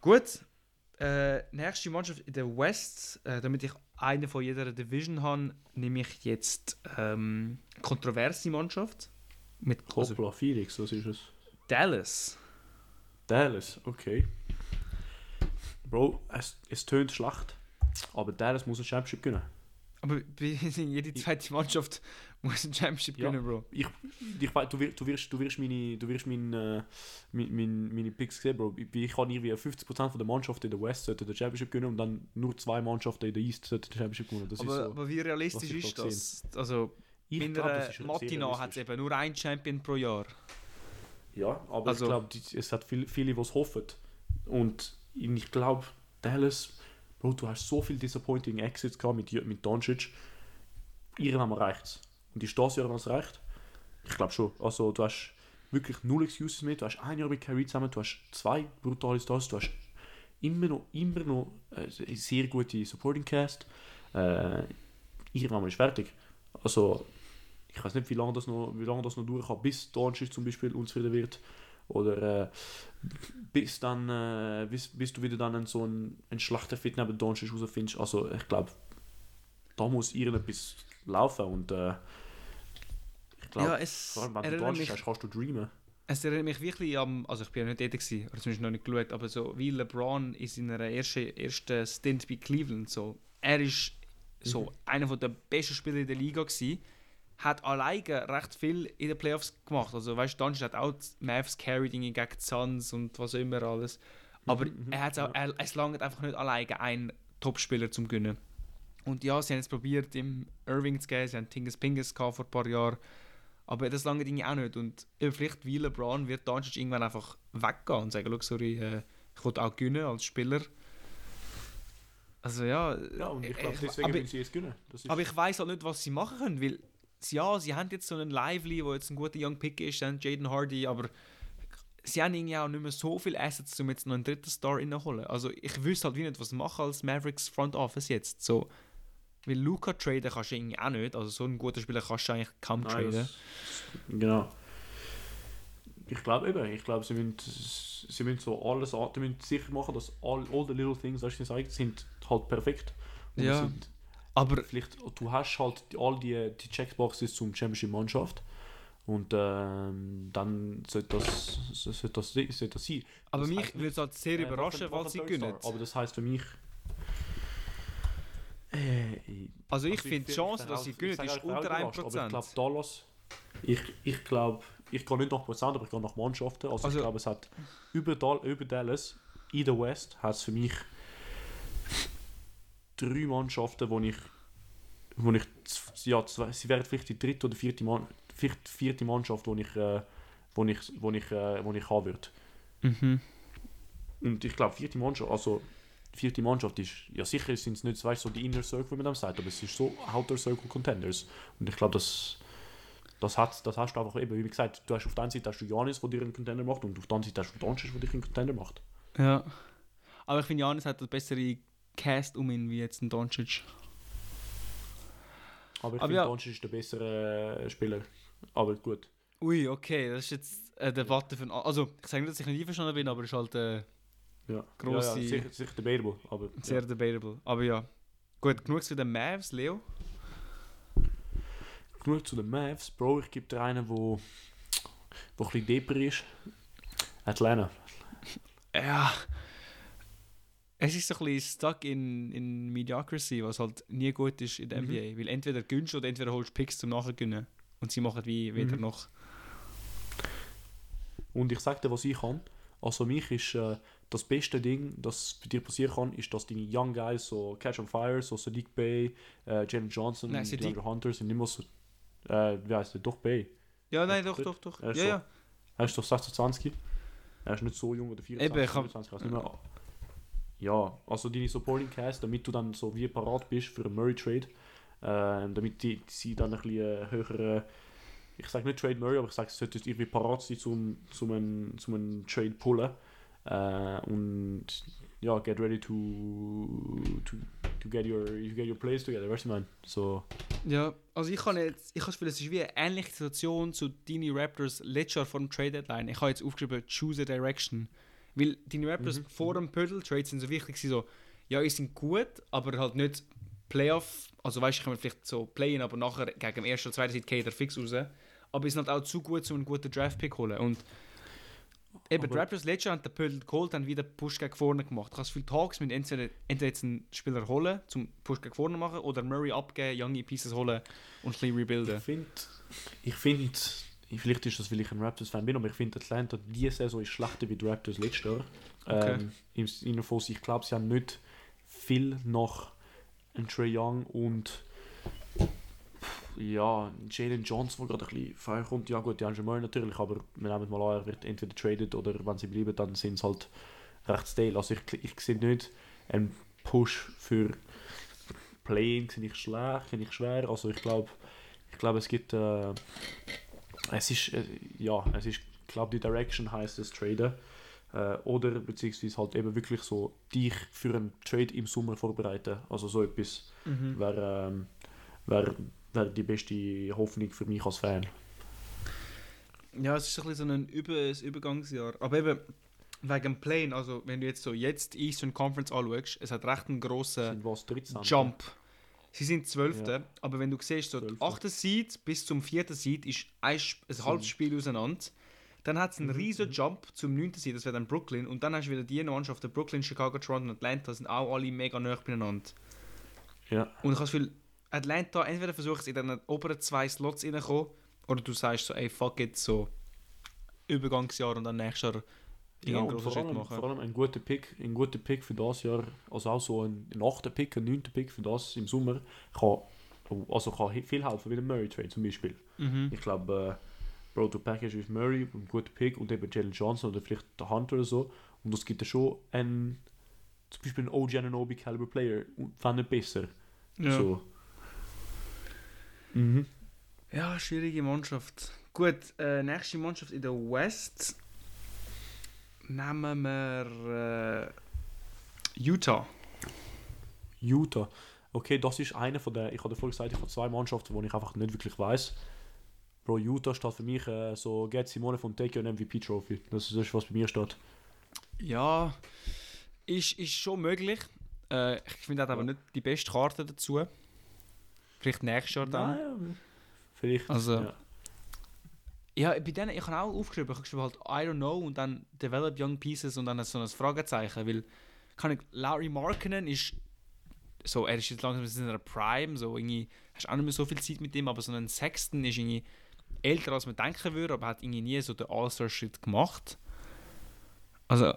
Speaker 2: Gut. Äh, nächste Mannschaft in der West, äh, damit ich eine von jeder Division habe, nehme ich jetzt ähm, kontroverse Mannschaft mit also
Speaker 1: Hoppla, Felix, was ist es?
Speaker 2: Dallas.
Speaker 1: Dallas, okay. Bro, es, es tönt schlecht, aber Dallas muss ein Championship gewinnen.
Speaker 2: Aber <laughs> jede zweite Mannschaft muss ein Championship
Speaker 1: Ja.
Speaker 2: gewinnen, Bro.
Speaker 1: Ich, ich du, wirst, du, wirst, du wirst meine, du wirst mein, äh, mein, mein, meine Picks sehen, Bro. Ich, ich kann irgendwie 50% von der Mannschaft in der West sollte den Championship gewinnen und dann nur zwei Mannschaften in der East sollten den Championship gewinnen. Das
Speaker 2: Aber,
Speaker 1: ist so.
Speaker 2: aber wie realistisch ist
Speaker 1: da
Speaker 2: das? Also,
Speaker 1: Ich ist sehr
Speaker 2: Matina hat es eben nur ein Champion pro Jahr.
Speaker 1: Ja, aber
Speaker 2: Also-
Speaker 1: ich glaube, es hat viel, viele, die es hoffen. Und ich glaube, Dallas, Bro, du hast so viele disappointing Exits gehabt mit, mit Doncic. Irgendwann reicht es. Und ist das Jahr noch reicht? Ich glaube schon. Also, du hast wirklich null Excuses mehr. Du hast ein Jahr mit Kyrie zusammen, du hast zwei brutale Stars, du hast immer noch, immer noch äh, eine sehr gute Supporting Cast. Äh, irgendwann mal ist fertig. Also, ich weiß nicht, wie lange das noch, wie lange das noch durchgeht, bis Doncic zum Beispiel unzufrieden wird. Oder äh, bis dann, äh, bis, bis du wieder dann einen, so einen, einen schlechten Fit neben Doncic rausfindest. Also ich glaube, da muss irgendetwas laufen und äh, ich glaube,
Speaker 2: ja, es
Speaker 1: vor allem wenn du
Speaker 2: mich,
Speaker 1: hast, kannst du dreamen.
Speaker 2: es erinnert mich wirklich am, also ich bin ja nicht dort gewesen, oder zumindest noch nicht geschaut, aber so wie LeBron in seiner ersten, ersten Stint bei Cleveland, so, er ist so
Speaker 1: Mhm.
Speaker 2: einer der besten Spieler in der Liga gewesen, hat alleine recht viel in den Playoffs gemacht, also weißt du, Doncic hat auch Mavs carried gegen die Suns und was auch immer alles, aber
Speaker 1: Mhm, mhm,
Speaker 2: er hat's auch, er, es langt einfach nicht alleine ein Topspieler zum gewinnen. Und ja, sie haben es probiert, im Irving zu gehen, sie haben Tingus Pingus gehabt vor ein paar Jahren. Aber das lange Dinge auch nicht. Und vielleicht wie LeBron wird Doncic irgendwann einfach weggehen und sagen, «Schau, sorry, äh, ich will auch gewinnen als Spieler. Also ja,
Speaker 1: Ja, und ich
Speaker 2: äh,
Speaker 1: glaube,
Speaker 2: ich-
Speaker 1: deswegen
Speaker 2: aber-
Speaker 1: müssen sie es gewinnen.
Speaker 2: Aber ich weiß halt nicht, was sie machen können, weil sie- ja, sie haben jetzt so einen Lively, der jetzt ein guter Young Pick ist, dann Jaden Hardy, aber sie haben irgendwie auch nicht mehr so viele Assets, um jetzt noch einen dritten Star reinzuholen. Also ich wüsste halt wie nicht, was machen als Mavericks Front Office jetzt. So, weil Luca traden kannst du irgendwie auch nicht, also so einen guten Spieler kannst du eigentlich kaum
Speaker 1: Nein,
Speaker 2: traden.
Speaker 1: das- Genau. Ich glaube eben, ich glaube, sie müssen, sie müssen so alles, die müssen sicher machen, dass all, all the little things, was sie sagen, sind halt perfekt. Und
Speaker 2: Ja.
Speaker 1: Sind,
Speaker 2: Aber
Speaker 1: vielleicht, du hast halt all die, die Checkboxes zum Championship-Mannschaft. Und ähm, dann sollte das, sollte das, sollte das sein.
Speaker 2: Aber
Speaker 1: Das
Speaker 2: mich würde es halt sehr
Speaker 1: Äh,
Speaker 2: überraschen, falls sie gewinnen.
Speaker 1: Aber das heisst für mich. Äh,
Speaker 2: Also ich
Speaker 1: Also
Speaker 2: finde die Chance, dass sie gewinnen, ist unter
Speaker 1: überrascht, Aber ich
Speaker 2: 1%.
Speaker 1: glaube, Dallas. Ich, ich glaube, ich gehe nicht nach Prozent, aber ich gehe nach Mannschaften. Also,
Speaker 2: Also-
Speaker 1: ich glaube, es hat über, Dal über Dallas, in der West, hat es für mich drei Mannschaften, wo ich, wo ich ja, zwei, sie wären vielleicht die dritte oder vierte, Mann, vierte, vierte Mannschaft, wo ich, äh, wo ich, wo ich, äh, wo ich haben würde.
Speaker 2: Mhm.
Speaker 1: Und ich glaube, vierte Mannschaft, also vierte Mannschaft ist, ja sicher sind es nicht weißt, so die Inner Circle, wie man das sagt, aber es ist so Outer Circle Contenders. Und ich glaube, das, das, hat, das hast du einfach eben, wie gesagt, du hast auf der einen Seite hast du Janis, der dir einen Contender macht, und auf der anderen Seite hast du Doncic, der dich einen Contender macht.
Speaker 2: Ja. Aber ich finde, Janis hat eine bessere Cast um ihn wie jetzt ein Doncic.
Speaker 1: Aber ich finde,
Speaker 2: ja.
Speaker 1: Doncic ist der bessere äh, Spieler. Aber gut.
Speaker 2: Ui, okay, das ist jetzt eine Debatte von. Also, ich sage nicht, dass ich nicht einverstanden bin, aber es ist halt äh,
Speaker 1: Ja.
Speaker 2: Grosse-
Speaker 1: Ja, ja, sicher, sicher debatable, aber
Speaker 2: sehr debatable. Aber ja. Gut, genug zu den Mavs, Leo.
Speaker 1: genug zu den Mavs. Bro, ich gebe dir einen, wo, wo ein bisschen deeper ist. Atlanta.
Speaker 2: Ja. Es ist so ein bisschen stuck in, in Mediocrity, was halt nie gut ist in der
Speaker 1: Mhm.
Speaker 2: NBA. Weil entweder gönnst du oder entweder holst du Picks zum Nachgewinnen. Und sie machen wie weder
Speaker 1: Mhm.
Speaker 2: noch.
Speaker 1: Und ich sag dir, was ich kann. Also mich ist äh, das beste Ding, das bei dir passieren kann, ist, dass deine Young Guys, so Catch on Fire, so Sadiq Bay, äh, Jalen Johnson,
Speaker 2: Nein,
Speaker 1: DeAndre Hunter, sind immer so, äh, wie heißt der, doch Bay.
Speaker 2: Ja, nein, doch, doch, doch.
Speaker 1: er ist
Speaker 2: Ja,
Speaker 1: so.
Speaker 2: ja.
Speaker 1: Er ist doch 26. Er ist nicht so jung oder 24,
Speaker 2: Eben, ich hab-
Speaker 1: 25, ich weiß nicht mehr. Ja, also deine Supporting Cast, damit du dann so wie parat bist für einen Murray Trade, äh, damit die, sie dann ein bisschen äh, höhere, ich sage nicht Trade Murray, aber ich sage, es sollte irgendwie parat sein, zum, zum einen, zum einen Trade pullen. Äh, und ja, get ready to, to, to get your, to get your plays together, weißt du, man? So,
Speaker 2: Ja, also ich kann jetzt, ich Gefühl, es ist wie eine ähnliche Situation zu deine Raptors letztes Jahr vor dem Trade Deadline. Ich habe jetzt aufgeschrieben, choose a direction. Weil deine Raptors
Speaker 1: Mhm,
Speaker 2: vor dem Pödel Trade sind so wichtig, so, ja, die sind gut, aber halt nicht Playoff, also weißt du, ich kann vielleicht so playen, aber nachher gegen den ersten oder zweiten Seed geht er fix raus. Aber die sind halt auch zu gut, um einen guten Draft-Pick zu holen. Und eben, die Raptors letztes Jahr haben den Pödel geholt, haben wieder Push gegen vorne gemacht. Ich habe viele Talks mit entweder, entweder jetzt einen Spieler holen, zum Push gegen vorne machen, oder Murray abgeben, Young Pieces holen und ein bisschen rebuilden.
Speaker 1: Ich finde, ich finde, vielleicht ist das, weil ich ein Raptors-Fan bin, aber ich finde, Atlanta diese Saison ist schlechter wie die Raptors letztes Jahr.
Speaker 2: Okay.
Speaker 1: Ähm, Im Sinne von, ich glaube, sie haben nicht viel nach Trey Young und ja, Jalen Johnson, der gerade ein bisschen feuer kommt. Ja gut, die Angel Murray natürlich, aber wir nehmen mal an, er wird entweder traded oder wenn sie bleiben, dann sind es halt recht stale. Also ich, ich sehe nicht einen Push für Playing, finde ich schlecht, finde ich schwer. Also ich glaube, ich glaube, es gibt, äh, es ist, äh, ja, es ist, ich glaube, die Direction heißt es Traden. Äh, oder beziehungsweise halt eben wirklich so dich für einen Trade im Sommer vorbereiten. Also so etwas
Speaker 2: Mhm.
Speaker 1: wäre ähm, wär, die beste Hoffnung für mich als Fan.
Speaker 2: Ja, es ist ein bisschen so ein, Über ein Übergangsjahr. Aber eben, wegen dem Plane, also wenn du jetzt so jetzt die Eastern Conference anschaust, es hat recht einen grossen
Speaker 1: was 13?
Speaker 2: Jump. Sie sind 12.
Speaker 1: Ja.
Speaker 2: Aber wenn du siehst, so
Speaker 1: 12..
Speaker 2: 8. Seed bis zum 4. Seed ist ein, ein halbes Spiel auseinander. Dann hat es einen
Speaker 1: Mhm,
Speaker 2: riesen
Speaker 1: mhm.
Speaker 2: Jump zum 9. Seed, das wäre dann Brooklyn. Und dann hast du wieder die Mannschaften, Brooklyn, Chicago, Toronto und Atlanta, sind auch alle mega nah beieinander.
Speaker 1: Ja.
Speaker 2: Und ich habe das Gefühl, Atlanta, entweder versucht es in den oberen zwei Slots reinzukommen, oder du sagst so, ey, fuck it, so Übergangsjahr und dann nächstes Jahr
Speaker 1: Ja, und vor allem,
Speaker 2: machen.
Speaker 1: vor allem ein guter Pick, ein guter Pick für das Jahr, also auch so ein, ein 8. Pick, ein 9. Pick für das im Sommer, kann, also kann viel helfen, wie der Murray Trade zum Beispiel.
Speaker 2: Mhm.
Speaker 1: Ich glaube, äh, Bro to Package with Murray, ein guter Pick und eben Jalen Johnson oder vielleicht der Hunter oder so. Und das gibt ja schon einen, zum Beispiel einen OG Ananobi Caliber Player, und wenn nicht besser.
Speaker 2: Ja.
Speaker 1: So. Mhm.
Speaker 2: ja, schwierige Mannschaft. Gut, äh, nächste Mannschaft in der West nehmen wir äh, Utah.
Speaker 1: Utah. Okay, das ist eine von der, ich hatte vorhin gesagt, ich habe zwei Mannschaften, wo ich einfach nicht wirklich weiß. Bro, Utah steht für mich äh, so Get Simone von Take Your MVP Trophy. Das ist das, was bei mir steht.
Speaker 2: Ja, ist, ist schon möglich. Äh, ich finde, er hat aber nicht die beste Karte dazu. Vielleicht nächstes Jahr dann.
Speaker 1: Nein, vielleicht.
Speaker 2: Also-
Speaker 1: ja.
Speaker 2: Ja, bei denen, ich habe auch aufgeschrieben, ich habe geschrieben halt I don't know und dann Develop Young Pieces und dann so ein Fragezeichen, weil kann ich, Larry Markkinen ist so, er ist jetzt langsam in seiner Prime, so irgendwie, hast auch nicht mehr so viel Zeit mit ihm, aber so ein Sexton ist irgendwie älter als man denken würde, aber hat irgendwie nie so den All-Star-Shit gemacht. Also,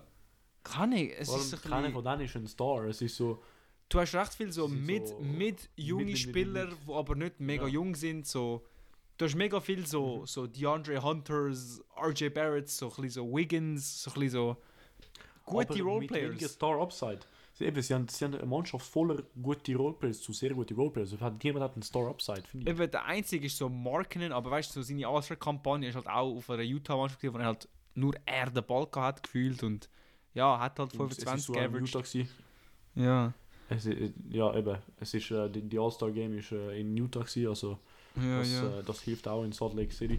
Speaker 2: kann ich, es
Speaker 1: Vor
Speaker 2: ist so
Speaker 1: keiner
Speaker 2: bisschen,
Speaker 1: von denen ist ein Star. Es ist so,
Speaker 2: du hast recht viel so mit,
Speaker 1: so
Speaker 2: mit junge
Speaker 1: mit, mit,
Speaker 2: Spieler,
Speaker 1: mit.
Speaker 2: die aber nicht mega
Speaker 1: Ja.
Speaker 2: jung sind, so Du hast mega viel so,
Speaker 1: Mhm.
Speaker 2: so DeAndre Hunters, RJ Barrett, so ein bisschen so Wiggins, so ein bisschen so gute
Speaker 1: aber mit
Speaker 2: Roleplayers.
Speaker 1: Star Upside. Sie, eben, sie, haben, sie haben eine Mannschaft voller gute Roleplayers zu sehr gute Roleplayers. Also, niemand hat einen Star Upside, finde ich.
Speaker 2: Eben der einzige ist so Markinen, aber weißt du, so seine All-Star-Kampagne ist halt auch auf einer Utah-Mannschaft, wo er halt nur er den Ball hat gefühlt und ja, hat halt
Speaker 1: Und es ist
Speaker 2: 25
Speaker 1: so ein
Speaker 2: averaged.
Speaker 1: Utah gewesen.
Speaker 2: Ja.
Speaker 1: Es, ja, eben. Es ist, äh, die, die All-Star-Game ist äh, in Utah gewesen, also
Speaker 2: Ja,
Speaker 1: das,
Speaker 2: ja.
Speaker 1: Äh, das hilft auch in Salt Lake City.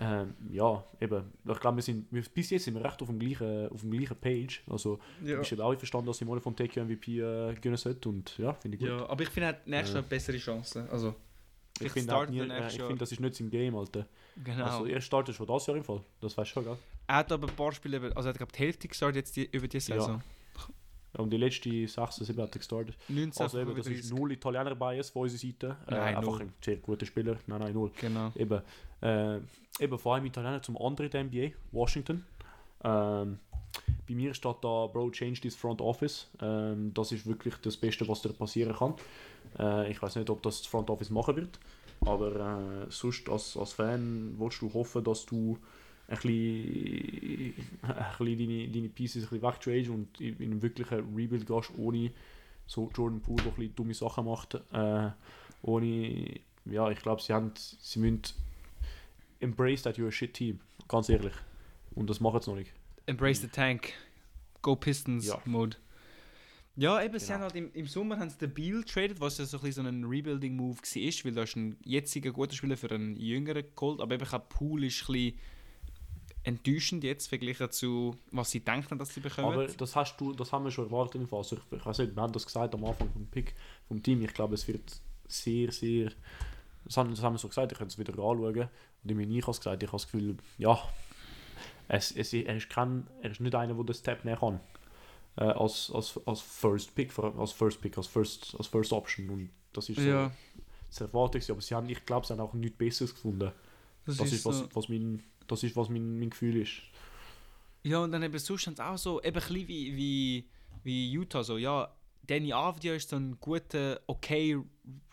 Speaker 1: Ähm, ja, eben. Ich glaube, wir sind, wir, bis jetzt sind wir recht auf dem gleichen, auf dem gleichen Page. Also,
Speaker 2: ja.
Speaker 1: bist ja auch verstanden, dass Simone von Take Your MVP äh, gewinnen sollte und ja, finde ich gut.
Speaker 2: ja, aber ich finde, er hat nächstes
Speaker 1: Ja.
Speaker 2: Jahr bessere Chancen. Also,
Speaker 1: ich finde, nie, äh, ich finde, das ist nicht sein Game, Alter.
Speaker 2: genau.
Speaker 1: Also, er startet schon das Jahr im Fall. Das weißt du schon, gell?
Speaker 2: er hat aber ein paar Spiele, also er hat glaube die Hälfte gestartet jetzt die, über die Saison.
Speaker 1: Um die letzten 6, 7 hat er gestartet.
Speaker 2: 19
Speaker 1: Also eben, das ist null Italiener Bias von unserer Seite. Äh,
Speaker 2: Nein,
Speaker 1: einfach
Speaker 2: null.
Speaker 1: ein sehr guter Spieler. Nein, nein, null.
Speaker 2: Genau.
Speaker 1: Eben, äh, eben vor allem Italiener zum anderen der NBA, Washington. Ähm, bei mir steht da, Bro, change this front office. Ähm, das ist wirklich das Beste, was dir passieren kann. Äh, ich weiß nicht, ob das das Front Office machen wird, aber äh, sonst als, als Fan willst du hoffen, dass du ein bisschen, ein bisschen deine, deine Pieces ein bisschen wegtradest und in in einen wirklichen Rebuild gehst, ohne so Jordan Poole, der ein bisschen dumme Sachen macht. Äh, ohne, ja, ich glaube, sie haben, sie müssen embrace that you're a shit team, ganz ehrlich. Und das machen sie noch nicht.
Speaker 2: Embrace the Tank. Go Pistons
Speaker 1: Ja.
Speaker 2: Mode. Ja, eben, sie
Speaker 1: Genau.
Speaker 2: haben halt im, im Sommer haben sie den Beal traded, was ja so ein, bisschen so ein Rebuilding-Move war, weil da ist ein jetziger guter Spieler für einen jüngeren geholt, aber eben auch Pool ist ein bisschen enttäuschend jetzt verglichen zu, was sie denken, dass sie bekommen.
Speaker 1: Aber das hast du, das haben wir schon erwartet im Fall. Also ich, weiß nicht, wir haben das gesagt am Anfang vom Pick vom Team. Ich glaube, es wird sehr, sehr. Das haben, das haben wir so gesagt, ich könnte es wieder anschauen. Und ich mir nie gesagt, ich habe das Gefühl, ja, es, es, er, ist kein, er ist nicht einer, der den Step nehmen kann. Äh, als, als, als First Pick, als First Pick, als First, als First Option. Und das ist so
Speaker 2: ja,
Speaker 1: das Erwartung. Aber sie haben, ich glaube, sie haben auch nichts Besseres gefunden.
Speaker 2: das,
Speaker 1: Das
Speaker 2: ist,
Speaker 1: ist, was,
Speaker 2: so.
Speaker 1: was, mein, das ist, was mein, mein Gefühl ist.
Speaker 2: Ja, und dann eben sonst auch so, eben ein bisschen wie, wie, wie Utah, so, ja, Danny Avdia ist so ein guter, okay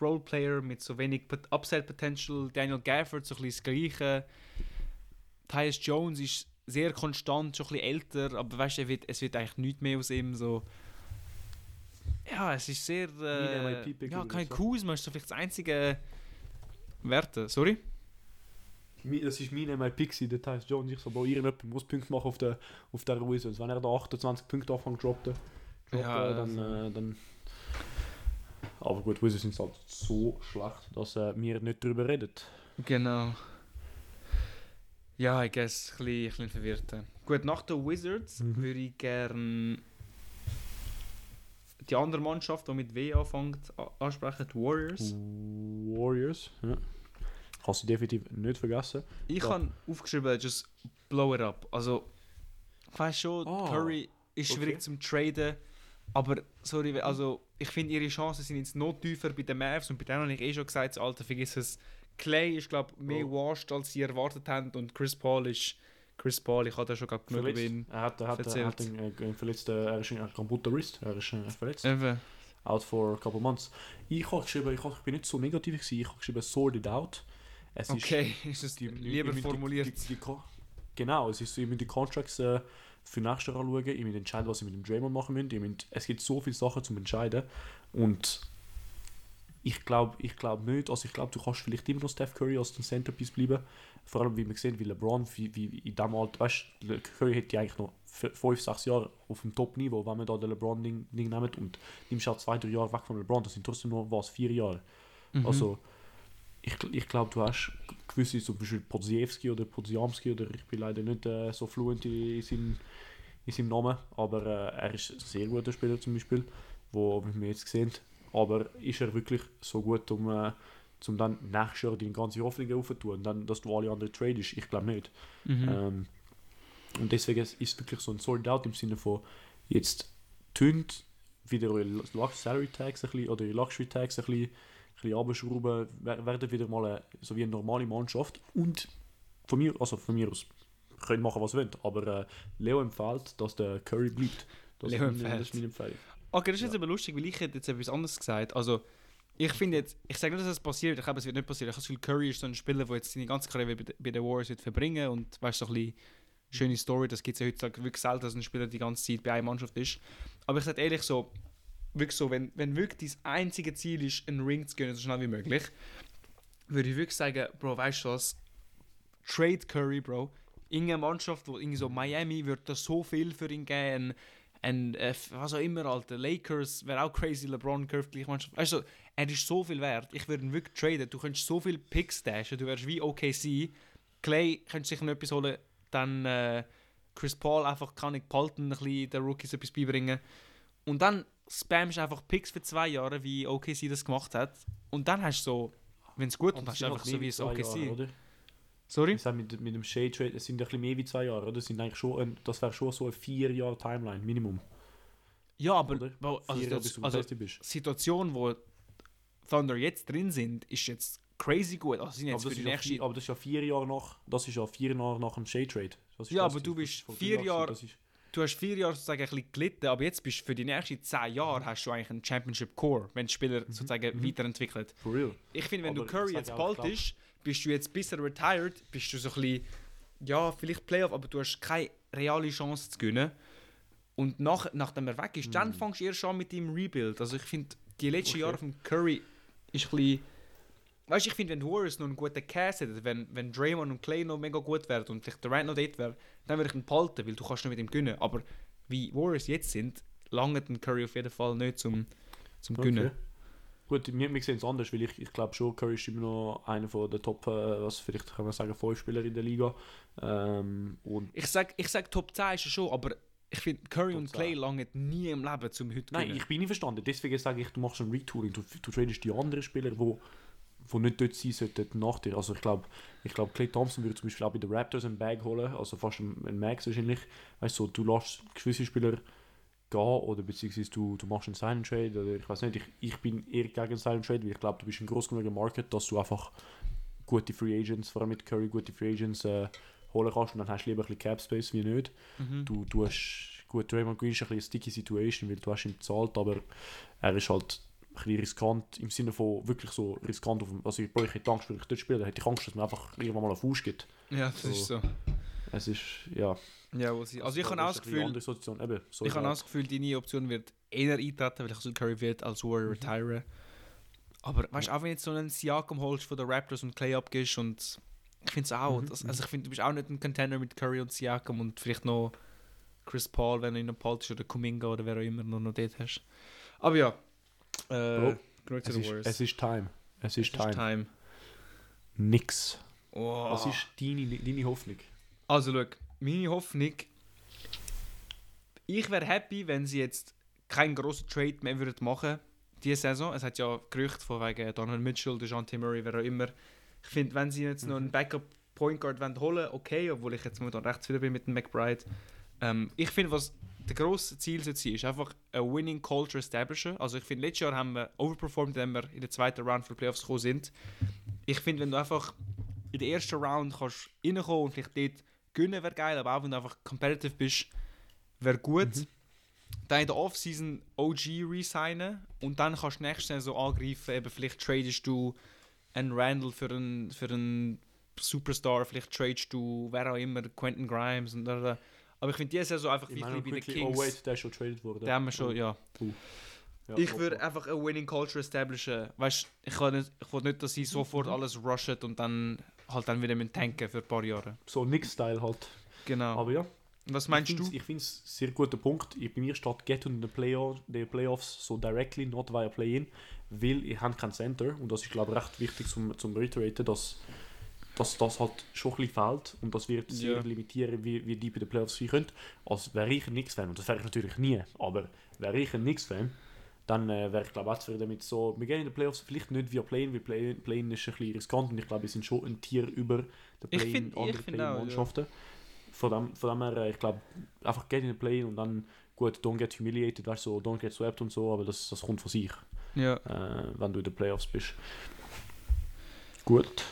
Speaker 2: Roleplayer mit so wenig Upside Potential, Daniel Gafford so ein bisschen das Gleiche, Tyus Jones ist sehr konstant, schon ein bisschen älter, aber weißt du, wird, es wird eigentlich nichts mehr aus ihm, so... Ja, es ist sehr... Äh, ja, kein. Kuzma ist so vielleicht das einzige Werte. Sorry?
Speaker 1: Das war mein MIP, gewesen, der Tyus Jones. Ich so, Bro, irgendjemand muss Punkte machen auf der, auf der Wizards. Wenn er da 28 Punkte Anfang droppte, droppte
Speaker 2: Ja,
Speaker 1: dann,
Speaker 2: also-
Speaker 1: äh, dann... Aber gut, Wizards sind halt so schlecht, dass äh, wir nicht darüber reden.
Speaker 2: Genau. Ja, ich guess, ein bisschen, ein bisschen verwirrt. Gut, nach den Wizards
Speaker 1: Mhm.
Speaker 2: würde ich gerne die andere Mannschaft, die mit W anfängt, ansprechen, die Warriors.
Speaker 1: Warriors, ja. Ich habe sie definitiv nicht vergessen.
Speaker 2: Ich
Speaker 1: Ja.
Speaker 2: habe aufgeschrieben, just blow it up. Also, ich weiß schon,
Speaker 1: Ah,
Speaker 2: Curry ist
Speaker 1: okay.
Speaker 2: schwierig zum Traden, aber sorry, also ich finde ihre Chancen sind jetzt noch tiefer bei den Mavs und bei denen habe ich eh schon gesagt, Alter, vergiss es. Clay ist, glaube ich, mehr
Speaker 1: Bro.
Speaker 2: washed, als sie erwartet haben und Chris Paul ist Chris Paul, ich hatte schon gerade genug über ihn.
Speaker 1: Er hat, er hat, er hat einen, äh, einen verletzten, er ist ein kaputter Wrist, er ist äh, verletzt.
Speaker 2: Eben.
Speaker 1: Out for a couple months. Ich habe geschrieben, ich, hab, ich bin nicht so negativ gewesen, ich habe geschrieben, sorted out. Es ist
Speaker 2: Okay, <laughs> ist es
Speaker 1: die,
Speaker 2: lieber formuliert.
Speaker 1: Die, die, die, genau, es ist so, ich muss die Contracts äh, für nächstes Jahr anschauen, ich muss entscheiden, was ich mit dem Draymond machen müsste. Ich muss, es gibt so viele Sachen zum entscheiden und ich glaube ich glaub nicht, also ich glaube, du kannst vielleicht immer noch Steph Curry als den Centerpiece bleiben, vor allem wie man sieht, wie LeBron, wie, wie in diesem Alter, weißt du, Curry hätte eigentlich noch 5, 6 Jahre auf dem Top-Niveau, wenn man da den LeBron-Ding Ding nimmt und nimmst halt 2, 3 Jahre weg von LeBron, das sind trotzdem noch, was, 4 Jahre.
Speaker 2: Mhm.
Speaker 1: Also, ich, ich glaube, du hast gewisse, zum Beispiel Podziewski oder Podziamski, oder ich bin leider nicht äh, so fluent in, in, seinem, in seinem Namen, aber äh, er ist ein sehr guter Spieler zum Beispiel, wo wir jetzt gesehen aber ist er wirklich so gut, um, äh, um dann nächstes Jahr deine ganze Hoffnung aufzutun und dann, dass du alle anderen tradest? Ich glaube nicht.
Speaker 2: Mhm.
Speaker 1: Ähm, und deswegen ist es wirklich so ein Sold Out im Sinne von, jetzt tönt wieder eure Salary Tags ein bisschen, oder eure Luxury Tags ein bisschen, bisschen runterschrauben, wer- werden wieder mal eine, so wie eine normale Mannschaft und von mir, also von mir aus, könnt machen was ihr wollt, aber äh, Leo empfiehlt, dass der Curry bleibt. Das,
Speaker 2: Leo
Speaker 1: ist, meine, das
Speaker 2: empfiehlt.
Speaker 1: ist meine Empfehlung.
Speaker 2: Okay, das ist jetzt
Speaker 1: Ja.
Speaker 2: aber lustig, weil ich hätte jetzt etwas anderes gesagt. Also, ich finde jetzt, ich sage nicht, dass das passiert, ich glaube, es wird nicht passieren. Ich habe das Gefühl, Curry ist so ein Spieler, der jetzt seine ganze Karriere bei, bei den Warriors wird verbringen und weißt du, so ein bisschen schöne Story, das gibt es ja heutzutage wirklich selten, dass ein Spieler die ganze Zeit bei einer Mannschaft ist. Aber ich sage ehrlich so, wirklich so, wenn, wenn wirklich dein einzige Ziel ist, einen Ring zu gewinnen, so schnell wie möglich, würde ich wirklich sagen, Bro, weißt du was, Trade Curry, Bro. Irgendeine Mannschaft, wo irgendwie so Miami wird da so viel für ihn geben. Und äh, was auch immer, Alter. Lakers wäre auch crazy, LeBron Curve gleich Mannschaft. Also, er ist so viel wert. Ich würde ihn wirklich traden. Du könntest so viel Picks dashen. Du wärst wie OKC. Clay könntest sicher noch etwas holen. Dann äh, Chris Paul einfach kann ich behalten, ein bisschen den Rookies etwas beibringen. Und dann spammst einfach Picks für zwei Jahre, wie OKC das gemacht hat. Und dann hast du so, wenn es gut
Speaker 1: Aber
Speaker 2: ist, hast du einfach so wie es OKC.
Speaker 1: Jahre, oder?
Speaker 2: Sorry?
Speaker 1: Ich sage, mit, mit dem Shade Trade, es sind ein bisschen mehr wie zwei Jahre, oder? Es sind eigentlich schon ein, das wäre schon so eine vier Jahre Timeline, Minimum.
Speaker 2: Ja, aber also, das, also
Speaker 1: also,
Speaker 2: die Situation, wo Thunder jetzt drin sind, ist jetzt crazy gut. Also sind
Speaker 1: Aber
Speaker 2: jetzt
Speaker 1: das,
Speaker 2: für
Speaker 1: ist
Speaker 2: die
Speaker 1: ja
Speaker 2: nächste...
Speaker 1: vier, aber das ist ja vier Jahre nach, das ist ja vier Jahre nach dem Shade Trade. Das
Speaker 2: Ja,
Speaker 1: das
Speaker 2: aber du bist
Speaker 1: Das
Speaker 2: vier Jahre-
Speaker 1: gewesen.
Speaker 2: Du hast vier Jahre sozusagen ein bisschen gelitten, aber jetzt bist du für die nächsten zehn Jahre hast du eigentlich einen Championship Core, wenn die Spieler sozusagen
Speaker 1: mhm.
Speaker 2: weiterentwickelt.
Speaker 1: for real.
Speaker 2: Ich finde, wenn du
Speaker 1: Aber
Speaker 2: Curry
Speaker 1: ich
Speaker 2: jetzt bald
Speaker 1: klar.
Speaker 2: ist, bist du jetzt bis er retired, bist du so ein bisschen, ja, vielleicht Playoff, aber du hast keine reale Chance zu gewinnen. Und nach, nachdem er weg ist,
Speaker 1: Mhm.
Speaker 2: dann fängst du erst an mit dem Rebuild. Also ich finde, die letzten
Speaker 1: Okay.
Speaker 2: Jahre von Curry ist ein bisschen... Weißt du, ich finde, wenn die Warriors noch einen guten Cast hätten, wenn, wenn Draymond und Clay noch mega gut wären und vielleicht Durant noch dort wäre, dann würde ich ihn behalten, weil du kannst nicht mit ihm gewinnen. Aber wie die Warriors jetzt sind, lange den Curry auf jeden Fall nicht zum, zum Gewinnen.
Speaker 1: Okay. Gut, wir, wir sehen es anders, weil ich, ich glaube schon, Curry ist immer noch einer von der Top, äh, was vielleicht kann man sagen, fünf Spieler in der Liga. Ähm, und
Speaker 2: Ich sag, ich sag Top 10 ist er schon, aber ich finde Curry und
Speaker 1: 10.
Speaker 2: Clay lange nie im Leben zum heute
Speaker 1: Nein,
Speaker 2: gewinnen.
Speaker 1: ich bin nicht verstanden. Deswegen sage ich, du machst ein Retooling. Du, du tradest die anderen Spieler, wo, wo nicht dort sein sollten, nach dir. Also ich glaube, ich glaube, Clay Thompson würde zum Beispiel auch bei den Raptors einen Bag holen, also fast einen, Max wahrscheinlich. Weißt du, so, du lässt gewisse Spieler gehen oder beziehungsweise du, du machst einen Sign Trade oder ich weiß nicht. Ich, ich bin eher gegen Sign Trade, weil ich glaube, du bist ein groß genuger Market, dass du einfach gute Free Agents, vor allem mit Curry gute Free Agents äh, holen kannst und dann hast du lieber ein bisschen Cap Space wie nicht
Speaker 2: Mhm.
Speaker 1: du, du hast, gut, Draymond Green ist ein bisschen eine sticky Situation, weil du hast ihm bezahlt, aber er ist halt bisschen riskant, im Sinne von wirklich so riskant, auf dem, also ich, ich hätte Angst, wenn ich dort spiele, hätte ich Angst, dass man einfach irgendwann mal einen Fuß gibt.
Speaker 2: Ja, das
Speaker 1: So.
Speaker 2: ist so.
Speaker 1: Es ist, ja.
Speaker 2: Ja, wo sie, also ich habe auch das Gefühl.
Speaker 1: Eben, so
Speaker 2: ich habe auch das Gefühl, deine Option wird eher eintreten, weil ich so Curry wird als Warrior
Speaker 1: Mhm.
Speaker 2: retiren. Aber weißt du, auch wenn du jetzt so einen Siakam holst von den Raptors und Clay abgibst und ich finde es auch,
Speaker 1: Mhm,
Speaker 2: das, also ich finde, du bist auch nicht ein Contender mit Curry und Siakam und vielleicht noch Chris Paul, wenn du ihn noch behaltest oder Kuminga oder wer auch immer noch, noch dort hast. Aber ja, äh,
Speaker 1: Bro, es, ist, es ist Time. Es ist
Speaker 2: Es
Speaker 1: Time.
Speaker 2: time.
Speaker 1: Nix.
Speaker 2: Oh.
Speaker 1: Was ist deine, deine Hoffnung?
Speaker 2: Also, schau, meine Hoffnung. Ich wäre happy, wenn sie jetzt keinen grossen Trade mehr würden machen diese Saison. Es hat ja Gerüchte von wegen Donovan Mitchell, DeJounte Murray, wer auch immer. Ich finde, wenn sie jetzt noch einen Backup Point Guard wollen holen, okay, obwohl ich jetzt momentan rechts wieder bin mit dem McBride. Ähm, ich finde, was der grosse Ziel sollte sein, ist einfach eine Winning Culture establishen. Also ich finde, letztes Jahr haben wir overperformed, wenn wir in der zweiten Round für die Playoffs gekommen sind. Ich finde, wenn du einfach in der ersten Round kannst reinkommen und vielleicht dort gewinnen, wäre geil, aber auch wenn du einfach competitive bist, wäre gut. Dann in der Offseason OG resignen und dann kannst du nächste Saison angreifen, eben vielleicht tradest du einen Randall für einen, für einen Superstar, vielleicht tradest du, wer auch immer, Quentin Grimes und oder. Aber ich finde diese Saison einfach
Speaker 1: Ich
Speaker 2: wie
Speaker 1: meine,
Speaker 2: bei den
Speaker 1: quickly,
Speaker 2: Kings.
Speaker 1: oh wait, der ist schon traded worden.
Speaker 2: den haben wir schon, ja.
Speaker 1: Ja,
Speaker 2: Ich
Speaker 1: oh,
Speaker 2: würde
Speaker 1: oh.
Speaker 2: einfach eine Winning Culture establishen. Weißt ich kann nicht, ich will nicht, dass sie sofort
Speaker 1: Mhm.
Speaker 2: alles rushen und dann halt dann wieder mit tanken für ein paar Jahre.
Speaker 1: So Nix-Style halt.
Speaker 2: Genau.
Speaker 1: Aber ja.
Speaker 2: Was meinst
Speaker 1: ich
Speaker 2: du?
Speaker 1: Ich finde es ein sehr guter Punkt. Ich, bei mir steht Get in the, Playoff, Playoffs so directly, not via Play-In, weil ich habe kein Center und das ist glaube ich recht wichtig zum, zum reiteraten, dass, dass das halt schon ein bisschen fehlt und das wird sehr
Speaker 2: Ja.
Speaker 1: limitieren, wie, wie die bei den Playoffs sein können. Als wäre ich ein Nix-Fan, und das wäre ich natürlich nie, aber wäre ich ein Nix-Fan, dann äh, wäre ich glaube auch zufrieden mit so, wir gehen in den Playoffs vielleicht nicht via Play-In, weil Play-In Play ist ein bisschen riskant und ich glaube, wir sind schon ein Tier über den Play-In, andere
Speaker 2: auch, ja.
Speaker 1: Play-In-Mannschaften. Von dem, von dem her, äh, ich glaube, einfach get in the play und dann, gut, don't get humiliated, weißt du, so, don't get swept und so, aber das, das kommt von sich,
Speaker 2: Ja.
Speaker 1: äh, wenn du in den Playoffs bist. Gut.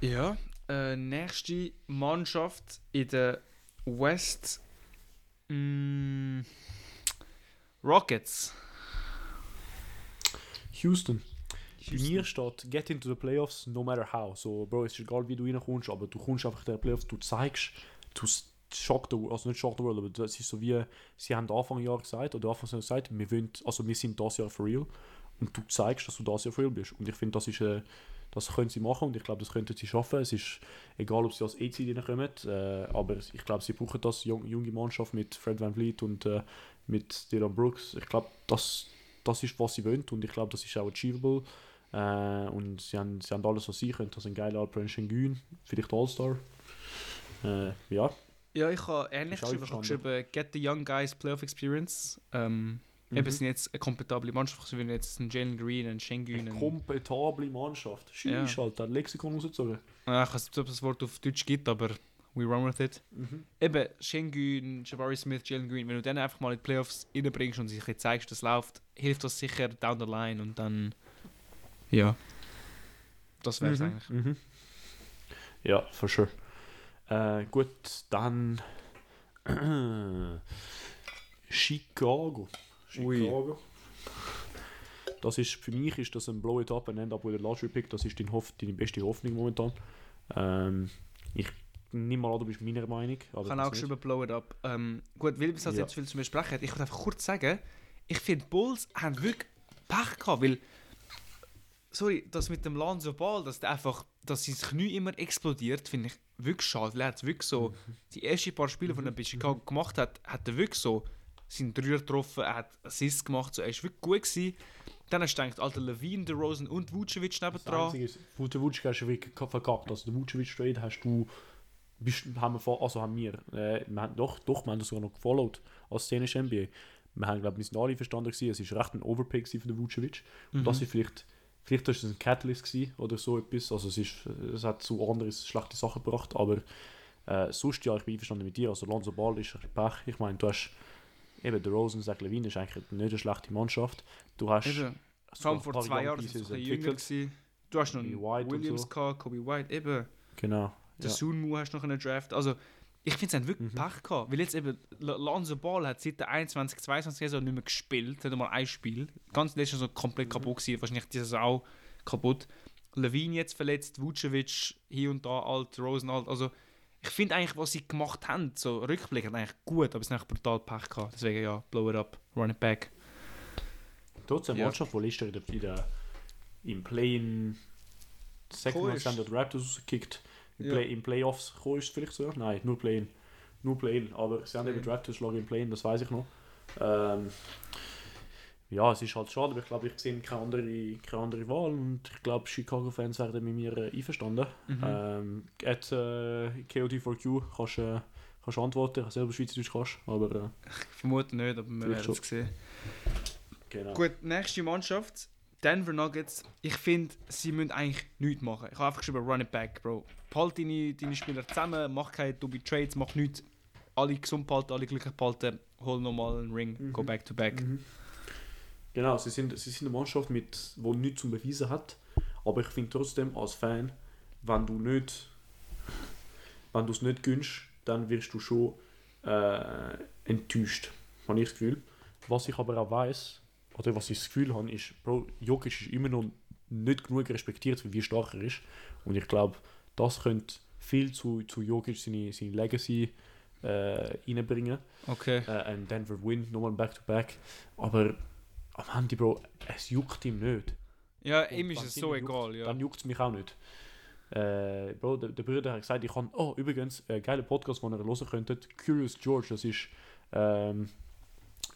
Speaker 2: Ja. Äh, nächste Mannschaft in der West. Mm, Rockets.
Speaker 1: Houston. Bei mir steht, get into the playoffs no matter how. So, Bro, es ist egal, wie du reinkommst, aber du kommst einfach in den Playoffs, du zeigst, du shock the, also nicht shock the world, aber das ist so wie, sie haben Anfang Jahr gesagt, oder Anfang gesagt, wir, wollen, also wir sind das Jahr for real und du zeigst, dass du das Jahr for real bist. Und ich finde, das ist, äh, das können sie machen und ich glaube, das könnten sie schaffen. Es ist egal, ob sie als E-Seed reinkommen, äh, aber ich glaube, sie brauchen das, jung, junge Mannschaft mit Fred Van Vliet und äh, mit Dylan Brooks. Ich glaube, das, das ist, was sie wollen und ich glaube, das ist auch achievable. Äh, und sie haben, sie haben alles, was sie können. Das ist ein geiler Alperen Şengün, vielleicht All-Star. Äh, ja,
Speaker 2: Ja, ich habe ähnlich geschrieben. Ich habe geschrieben, get the young guys Playoff Experience. Ähm,
Speaker 1: Mhm.
Speaker 2: Eben sind jetzt eine kompetable Mannschaft, so wie jetzt ein Jalen Green, ein Schengen.
Speaker 1: eine
Speaker 2: Ein,
Speaker 1: kompetable Mannschaft. Scheiße,
Speaker 2: Ja.
Speaker 1: der hat Lexikon rausgezogen.
Speaker 2: ja, ich weiß nicht, ob es das Wort auf Deutsch gibt, aber we run with it.
Speaker 1: Mhm.
Speaker 2: Eben, Shengun, Jabari Smith, Jalen Green, wenn du dann einfach mal in die Playoffs reinbringst und sich jetzt zeigst, dass es läuft, hilft das sicher down the line und dann. Ja. Das wäre es
Speaker 1: Mhm.
Speaker 2: eigentlich.
Speaker 1: Mhm. Ja, for sure. Äh, gut, dann <clears throat> Chicago.
Speaker 2: Ui.
Speaker 1: Chicago. Das ist, für mich ist das ein Blow It Up and End Up with a Lottery Pick. Das ist deine, Hoff deine beste Hoffnung momentan. Ähm, ich nehme mal an, du bist meiner Meinung. Aber
Speaker 2: Ich habe auch geschrieben, blow it up. Ähm, gut, weil es halt
Speaker 1: Ja.
Speaker 2: jetzt viel zu besprechen hat, ich würde einfach kurz sagen, ich finde, Bulls haben wirklich Pech gehabt, weil, sorry, das mit dem Lonzo Ball, dass der einfach, dass sein Knie immer explodiert, finde ich wirklich schade. Er hat wirklich so,
Speaker 1: Mhm.
Speaker 2: die ersten paar Spiele, die er bei Chicago gemacht hat, hat er wirklich so seinen Dreier getroffen, er hat Assists gemacht, so, er ist wirklich gut gewesen. Dann hast du gedacht, alter Levine, DeRozan und Vucevic
Speaker 1: Das
Speaker 2: nebendran.
Speaker 1: Einzige ist, hast du wirklich verkackt. Also der Vucevic Trade hast du, bist, haben wir vor, also haben wir, äh, wir haben, doch, doch, wir haben das sogar noch gefollowt als szenische NBA. Wir haben, glaube ich, wir sind alle verstanden gewesen, es ist recht ein Overpay für den Vucevic. Und
Speaker 2: Mhm.
Speaker 1: das ist vielleicht, vielleicht ist es ein Catalyst gewesen oder so etwas. Also es ist, es hat zu andere schlechte Sachen gebracht, aber äh, sonst ja, ich bin einverstanden mit dir. Also Lonzo Ball ist Pech. Ich meine, du hast eben der Rosen, Zach Levine ist eigentlich nicht eine schlechte Mannschaft. Du hast
Speaker 2: Eben. Vor allem vor zwei Jahren sie
Speaker 1: Pieces
Speaker 2: ein jünger gewesen. Du hast noch einen
Speaker 1: White
Speaker 2: Williams
Speaker 1: so.
Speaker 2: gehabt, Kobe White, eben.
Speaker 1: Genau.
Speaker 2: Der
Speaker 1: Ja.
Speaker 2: Sunmu hast noch einen Draft. Also, ich finde, sie haben wirklich
Speaker 1: Mhm.
Speaker 2: Pech gehabt. Weil jetzt eben, Lonzo Ball hat seit der 21, 22 Saison nicht mehr gespielt. Hat mal ein Spiel. Ganz letztes so komplett
Speaker 1: Mhm.
Speaker 2: kaputt gewesen. Wahrscheinlich diese Saison auch kaputt. Levine jetzt verletzt, Vucevic hier und da alt, Rosen alt. Also, ich finde eigentlich, was sie gemacht haben, so rückblickend eigentlich gut, aber es ist eigentlich brutal Pech gehabt. Deswegen ja, blow it up, run it back.
Speaker 1: Trotzdem
Speaker 2: Ja.
Speaker 1: Mannschaft, die letztes Jahr in der, im Play-in Second
Speaker 2: ist.
Speaker 1: Standard Raptors rausgekickt. Im,
Speaker 2: Ja.
Speaker 1: Play, Im Playoffs gekommen ist es vielleicht so. Nein, nur Play-in. Nur Play-in. Aber sie haben eben. Raptors schlagen im Play-in, das weiß ich noch. Ähm, ja, es ist halt schade, aber ich glaube, ich sehe keine andere, keine andere Wahl und ich glaube, Chicago-Fans werden mit mir äh, einverstanden.
Speaker 2: Mhm.
Speaker 1: Ähm, at äh, KOD4Q kannst du äh, kannst antworten, ich selber Schweizerdeutsch kannst, aber äh,
Speaker 2: Ich vermute nicht, aber wir werden es sehen.
Speaker 1: genau.
Speaker 2: Gut, nächste Mannschaft. Denver Nuggets. Ich finde, sie müssen eigentlich nichts machen. Ich habe einfach geschrieben, run it back, Bro. Behalt deine, deine Spieler zusammen, mach keine dumme Trades, mach nichts. Alle gesund behalten, alle glücklich behalten, hol nochmal einen Ring,
Speaker 1: Mhm.
Speaker 2: go back to back.
Speaker 1: Mhm. Genau, sie sind, sie sind eine Mannschaft, mit, die nichts zum Beweisen hat. Aber ich finde trotzdem als Fan, wenn du nicht, wenn du es nicht gönnst, dann wirst du schon äh, enttäuscht, habe ich das Gefühl. Was ich aber auch weiß, oder was ich das Gefühl habe, ist, Bro, Jokic ist immer noch nicht genug respektiert, wie stark er ist. Und ich glaube, das könnte viel zu, zu Jokic seine, seine Legacy äh, reinbringen
Speaker 2: Okay.
Speaker 1: äh, ein Denver Win, nochmal Back-to-Back. Aber am Ende, Bro, es juckt ihm nicht.
Speaker 2: Ja,
Speaker 1: Und
Speaker 2: ihm ist es so
Speaker 1: juckt,
Speaker 2: egal, ja.
Speaker 1: Dann juckt es mich auch nicht. Äh, Bro, der, der Bruder hat gesagt, ich kann, oh, übrigens, ein geiler Podcast, den ihr hören könntet, Curious George, das ist, ähm,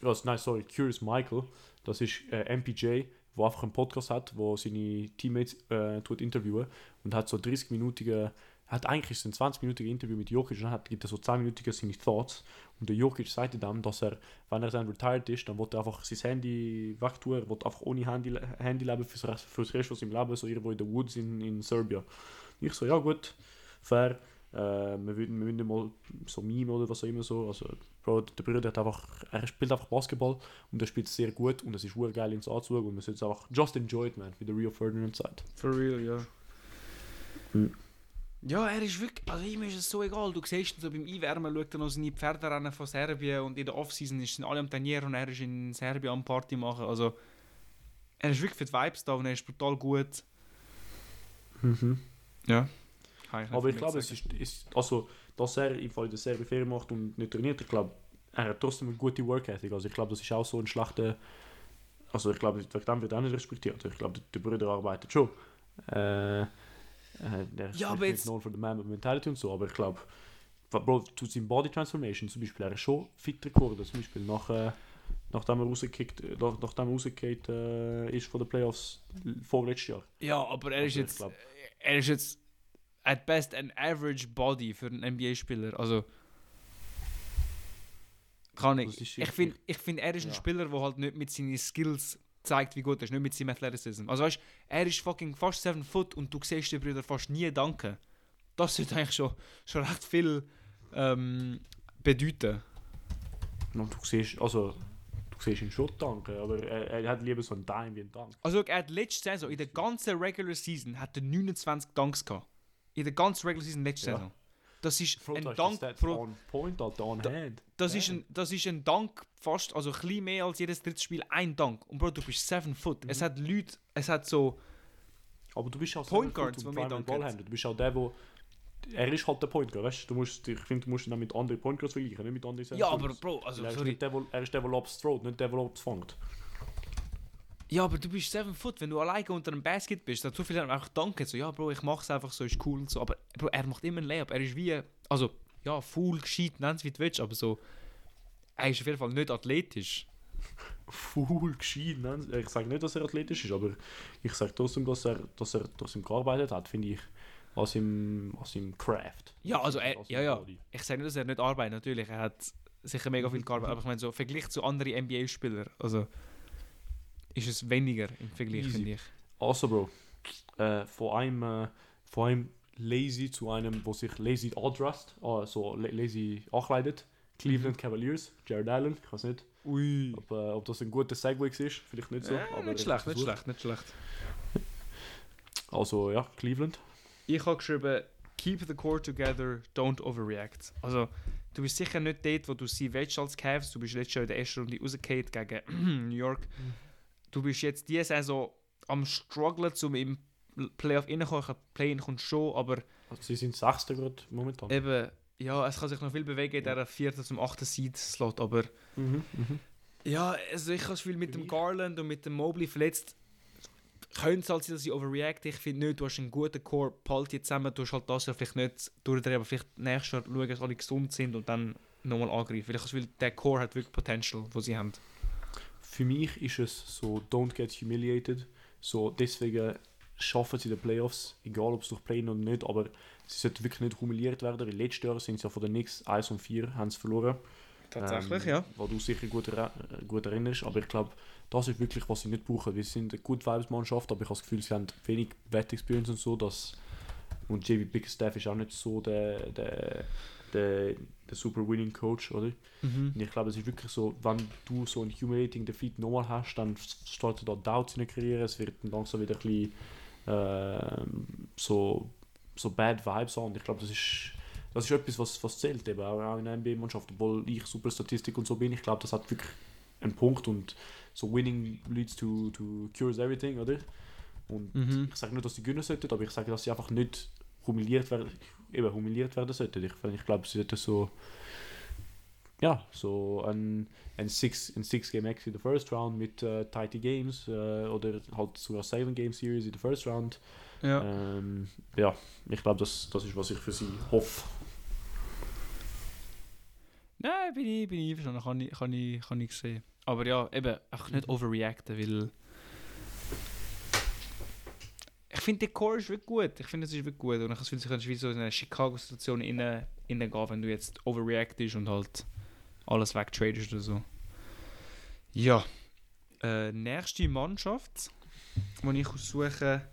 Speaker 1: ja, nein, sorry, Curious Michael, das ist äh, MPJ, der einfach einen Podcast hat, wo seine Teammates äh, tut interviewen und hat so 30-minütige, hat eigentlich es ein 20-minütiges Interview mit Jokic und dann hat, gibt er so 10-minütige seine Thoughts und der Jokic sagt dann, dass er, wenn er dann retired ist, dann wird er einfach sein Handy wegtun, er wird einfach ohne Handy, Handy leben fürs Rest, fürs Rest von seinem Leben, so irgendwo in den Woods in, in Serbien. Ich so, ja gut, fair, äh, wir würden, wir würden mal so Meme oder was auch immer so, also Bro, der Bruder hat einfach, er spielt einfach Basketball und er spielt es sehr gut und es ist ur geil ins Anzuschauen und man sollte es einfach just enjoy it, man, wie der Rio Ferdinand sagt.
Speaker 2: For real, ja.
Speaker 1: Hm.
Speaker 2: Ja, er ist wirklich, also ihm ist es so egal. Du siehst so beim Einwärmen, schaut er noch seine Pferderennen von Serbien und in der Offseason sind alle am Trainieren und er ist in Serbien am Party machen. Also, er ist wirklich für die Vibes da und er ist brutal gut. Ja. Kann nicht
Speaker 1: Aber ich glaube, es ist, ist, also, dass er im Fall der Serbien Ferien macht und nicht trainiert, ich glaube, er hat trotzdem eine gute Work Ethic. Also ich glaube, das ist auch so ein schlechter, also ich glaube, wegen dem wird er auch nicht respektiert. Ich glaube, der, der Bruder arbeitet schon. Äh, äh, der ist
Speaker 2: Ja, aber jetzt-
Speaker 1: known for the man with mentality und so, aber ich glaube, Bro, zu seinem Body Transformation zum Beispiel, er ist schon fitter geworden, zum Beispiel nach, äh, nachdem er rausgekickt, äh, nach, nachdem er rausgekickt äh, ist von den Playoffs vorletztes Jahr.
Speaker 2: Ja, aber er ist
Speaker 1: Also,
Speaker 2: jetzt, er ist jetzt at best an average body für einen NBA-Spieler. Also kann ich. Ich finde, ich find, er ist ein
Speaker 1: Ja.
Speaker 2: Spieler, der halt nicht mit seinen Skills zeigt, wie gut er ist, nicht mit seinem Athleticism. Also weißt, er ist fucking fast 7 Foot und du siehst den Brüder fast nie danken. das sollte eigentlich schon, schon recht viel ähm, bedeuten.
Speaker 1: Und du siehst, also, du siehst ihn schon danken, aber er, er hat lieber so einen Dime wie einen Dank.
Speaker 2: Also er hat letzte Saison, in der ganzen Regular Season, hat er 29 Dunks gehabt. In der ganzen Regular Season letzte
Speaker 1: Ja.
Speaker 2: Saison. Das ist
Speaker 1: Bro,
Speaker 2: ein
Speaker 1: da ist
Speaker 2: Dank pro...
Speaker 1: on point, Alter, on hand.
Speaker 2: Das ist, ein, das ist ein Dank fast, also ein bisschen mehr als jedes dritte Spiel, ein Dank. Und Bro, du bist 7 Foot.
Speaker 1: Mhm.
Speaker 2: Es hat Leute, es hat so...
Speaker 1: Aber du bist auch
Speaker 2: Point Guards, die Dank
Speaker 1: Ball. Du bist auch der, wo... Er ist halt der Point Guard, weißt du? Musst, ich finde, du musst ihn dann mit anderen Point Guards vergleichen, nicht mit anderen
Speaker 2: Ja,
Speaker 1: Center.
Speaker 2: aber Bro, also
Speaker 1: er, ist
Speaker 2: sorry.
Speaker 1: nicht der, wo, er ist der, der Lobs throwt, nicht der, der Lobs fängt.
Speaker 2: Ja, aber du bist 7 Foot, wenn du alleine unter einem Basket bist, dann zu viele einfach Danke, so, ja Bro, ich mach's einfach so, ist cool und so, aber Bro, er macht immer ein Layup, er ist wie, also, ja, full, gescheit, nenn's wie du willst, aber so, er ist auf jeden Fall nicht athletisch.
Speaker 1: Full gescheit, ne? Ich sage nicht, dass er athletisch ist, aber ich sage trotzdem, dass er, dass er, dass ihm gearbeitet hat, finde ich, als im, als im Craft.
Speaker 2: Ja, also er, ja, ja, ich sage nicht, dass er nicht arbeitet, natürlich, er hat sicher mega viel <laughs> gearbeitet, aber ich meine so, Vergleich zu anderen NBA-Spielern, also, ist es weniger im Vergleich, finde ich.
Speaker 1: Also, Bro, äh, von einem, äh, von einem Lazy zu einem, wo sich Lazy andrust, äh, so la- Lazy ankleidet. Cleveland Cavaliers, Jared Allen, ich weiß nicht,
Speaker 2: Ui.
Speaker 1: ob, äh, ob das ein guter Segway ist, vielleicht nicht so.
Speaker 2: Äh,
Speaker 1: aber
Speaker 2: nicht
Speaker 1: ich
Speaker 2: schlecht, nicht schlecht, nicht schlecht. <laughs>
Speaker 1: Also, ja, Cleveland.
Speaker 2: Ich habe geschrieben, keep the core together, don't overreact. Also, du bist sicher nicht dort, wo du sie willst als Cavs. Du bist letztes Jahr in der ersten Runde rausgefallen gegen <clears throat> New York. Du bist jetzt diese Saison am strugglen, um im Playoff reinzukommen. Play-In kommt schon, aber
Speaker 1: Also, sie sind Sechster gerade momentan.
Speaker 2: eben, ja, es kann sich noch viel bewegen in dieser vierten zum achten Seed-Slot, aber
Speaker 1: Mhm, mhm.
Speaker 2: ja, also ich habe das mit dem Garland und mit dem Mobley verletzt, könnte es halt sein, dass ich overreact. Ich finde nicht, du hast einen guten Core, behalte die zusammen, du hast halt das Jahr vielleicht nicht durchdrehen, aber vielleicht nächstes Jahr schauen, dass alle gesund sind und dann nochmal angreifen. Weil ich habe das Gefühl, der Core hat wirklich Potential, wo sie haben.
Speaker 1: Für mich ist es so, don't get humiliated. So, deswegen schaffen sie die Playoffs, egal ob es durch Play oder nicht, aber sie sollten wirklich nicht humiliert werden, weil letztes Jahr sind sie ja von den Knicks 1 und 4 haben sie verloren.
Speaker 2: Tatsächlich,
Speaker 1: Ähm,
Speaker 2: ja.
Speaker 1: Wo du sicher gut, gut erinnerst, aber ich glaube, das ist wirklich, was sie nicht brauchen. Wir sind eine gute Vibes-Mannschaft, aber ich habe das Gefühl, sie haben wenig Wett-Experience und so, dass und JB Bickerstaff ist auch nicht so der, der, der, der super winning Coach, oder?
Speaker 2: Mhm.
Speaker 1: Und ich glaube, es ist wirklich so, wenn du so einen humiliating Defeat nochmal hast, dann startet da Doubts in der Karriere, es wird dann langsam wieder ein bisschen ähm, so, so bad Vibes an. Und ich glaube, das ist, das ist etwas, was, was zählt, eben auch auch in einer NBA-Mannschaft. Obwohl ich super Statistik und so bin, ich glaube, das hat wirklich einen Punkt und so winning leads to, to cures everything, oder? Und
Speaker 2: Mhm.
Speaker 1: ich sage nicht, dass sie gewinnen sollten, aber ich sage, dass sie einfach nicht humiliert werden, eben humiliert werden sollten. Ich, ich glaube, sie sollten so ja, so ein, ein Six, ein Six Game X in der First Round mit äh, tighty Games äh, oder halt sogar Seven Game Series in der First Round.
Speaker 2: Ja.
Speaker 1: Ähm, ja, ich glaube, das, das ist, was ich für sie hoffe.
Speaker 2: Nein, bin ich, bin ich einverstanden, kann ich, kann, ich, kann ich sehen. Aber ja, eben, auch nicht overreacten, weil... Ich finde, der Core ist wirklich gut. Ich finde, es ist wirklich gut. Und ich habe das Gefühl, sie können wie so in eine Chicago-Situation rein, reingehen, wenn du jetzt overreactest und halt alles wegtradest oder so. Ja. Äh, nächste Mannschaft, die ich aussuche,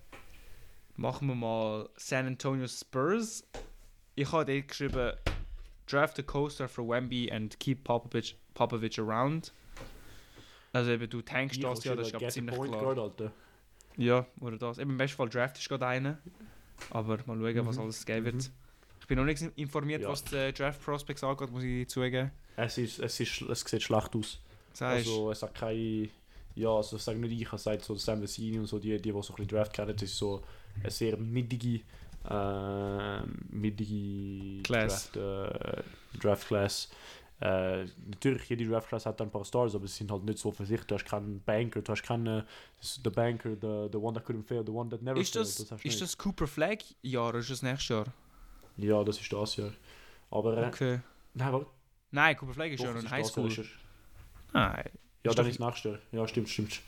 Speaker 2: machen wir mal San Antonio Spurs. Ich habe dort geschrieben, draft a co-star for Wemby and keep Popovich, Popovich around. Also eben, du tankst das ja, das ist glaube ich ziemlich klar.
Speaker 1: Guard, Alter.
Speaker 2: Ja, oder das. Eben, Im besten Fall draft ist gerade einer. Aber mal schauen, was
Speaker 1: Mhm.
Speaker 2: alles geben wird.
Speaker 1: Mhm.
Speaker 2: Ich bin noch nicht informiert,
Speaker 1: Ja.
Speaker 2: was die Draft Prospects angeht, muss ich zugeben.
Speaker 1: Es, ist, es, ist, es sieht schlecht aus.
Speaker 2: Sagst
Speaker 1: Also, es hat keine. Ja, also, ich sage nicht ich, ich sage so Sam Vecini und so, die, die, die so ein bisschen Draft kennen, das ist so eine sehr mittige, äh, mittige
Speaker 2: Class.
Speaker 1: Draft, äh, Draft Class. Äh, natürlich, jede Draft Class hat ein paar Stars, aber sie sind halt nicht so offensichtlich. Du hast keinen Banker, du hast keinen. The Banker, the, the one that couldn't fail, the one that never
Speaker 2: ist
Speaker 1: failed.
Speaker 2: das,
Speaker 1: du
Speaker 2: ist das Cooper Flag Jahr oder ist das nächstes Jahr?
Speaker 1: Ja, das ist das Jahr. Aber. Äh,
Speaker 2: Okay.
Speaker 1: Nein, warte.
Speaker 2: Nein, Cooper Flag ist
Speaker 1: doch,
Speaker 2: ja noch
Speaker 1: das
Speaker 2: in
Speaker 1: ist das
Speaker 2: Highschool.
Speaker 1: Jahr, ist.
Speaker 2: Nein.
Speaker 1: Ja,
Speaker 2: Ist
Speaker 1: dann ist nächstes Jahr. Ja, stimmt, stimmt.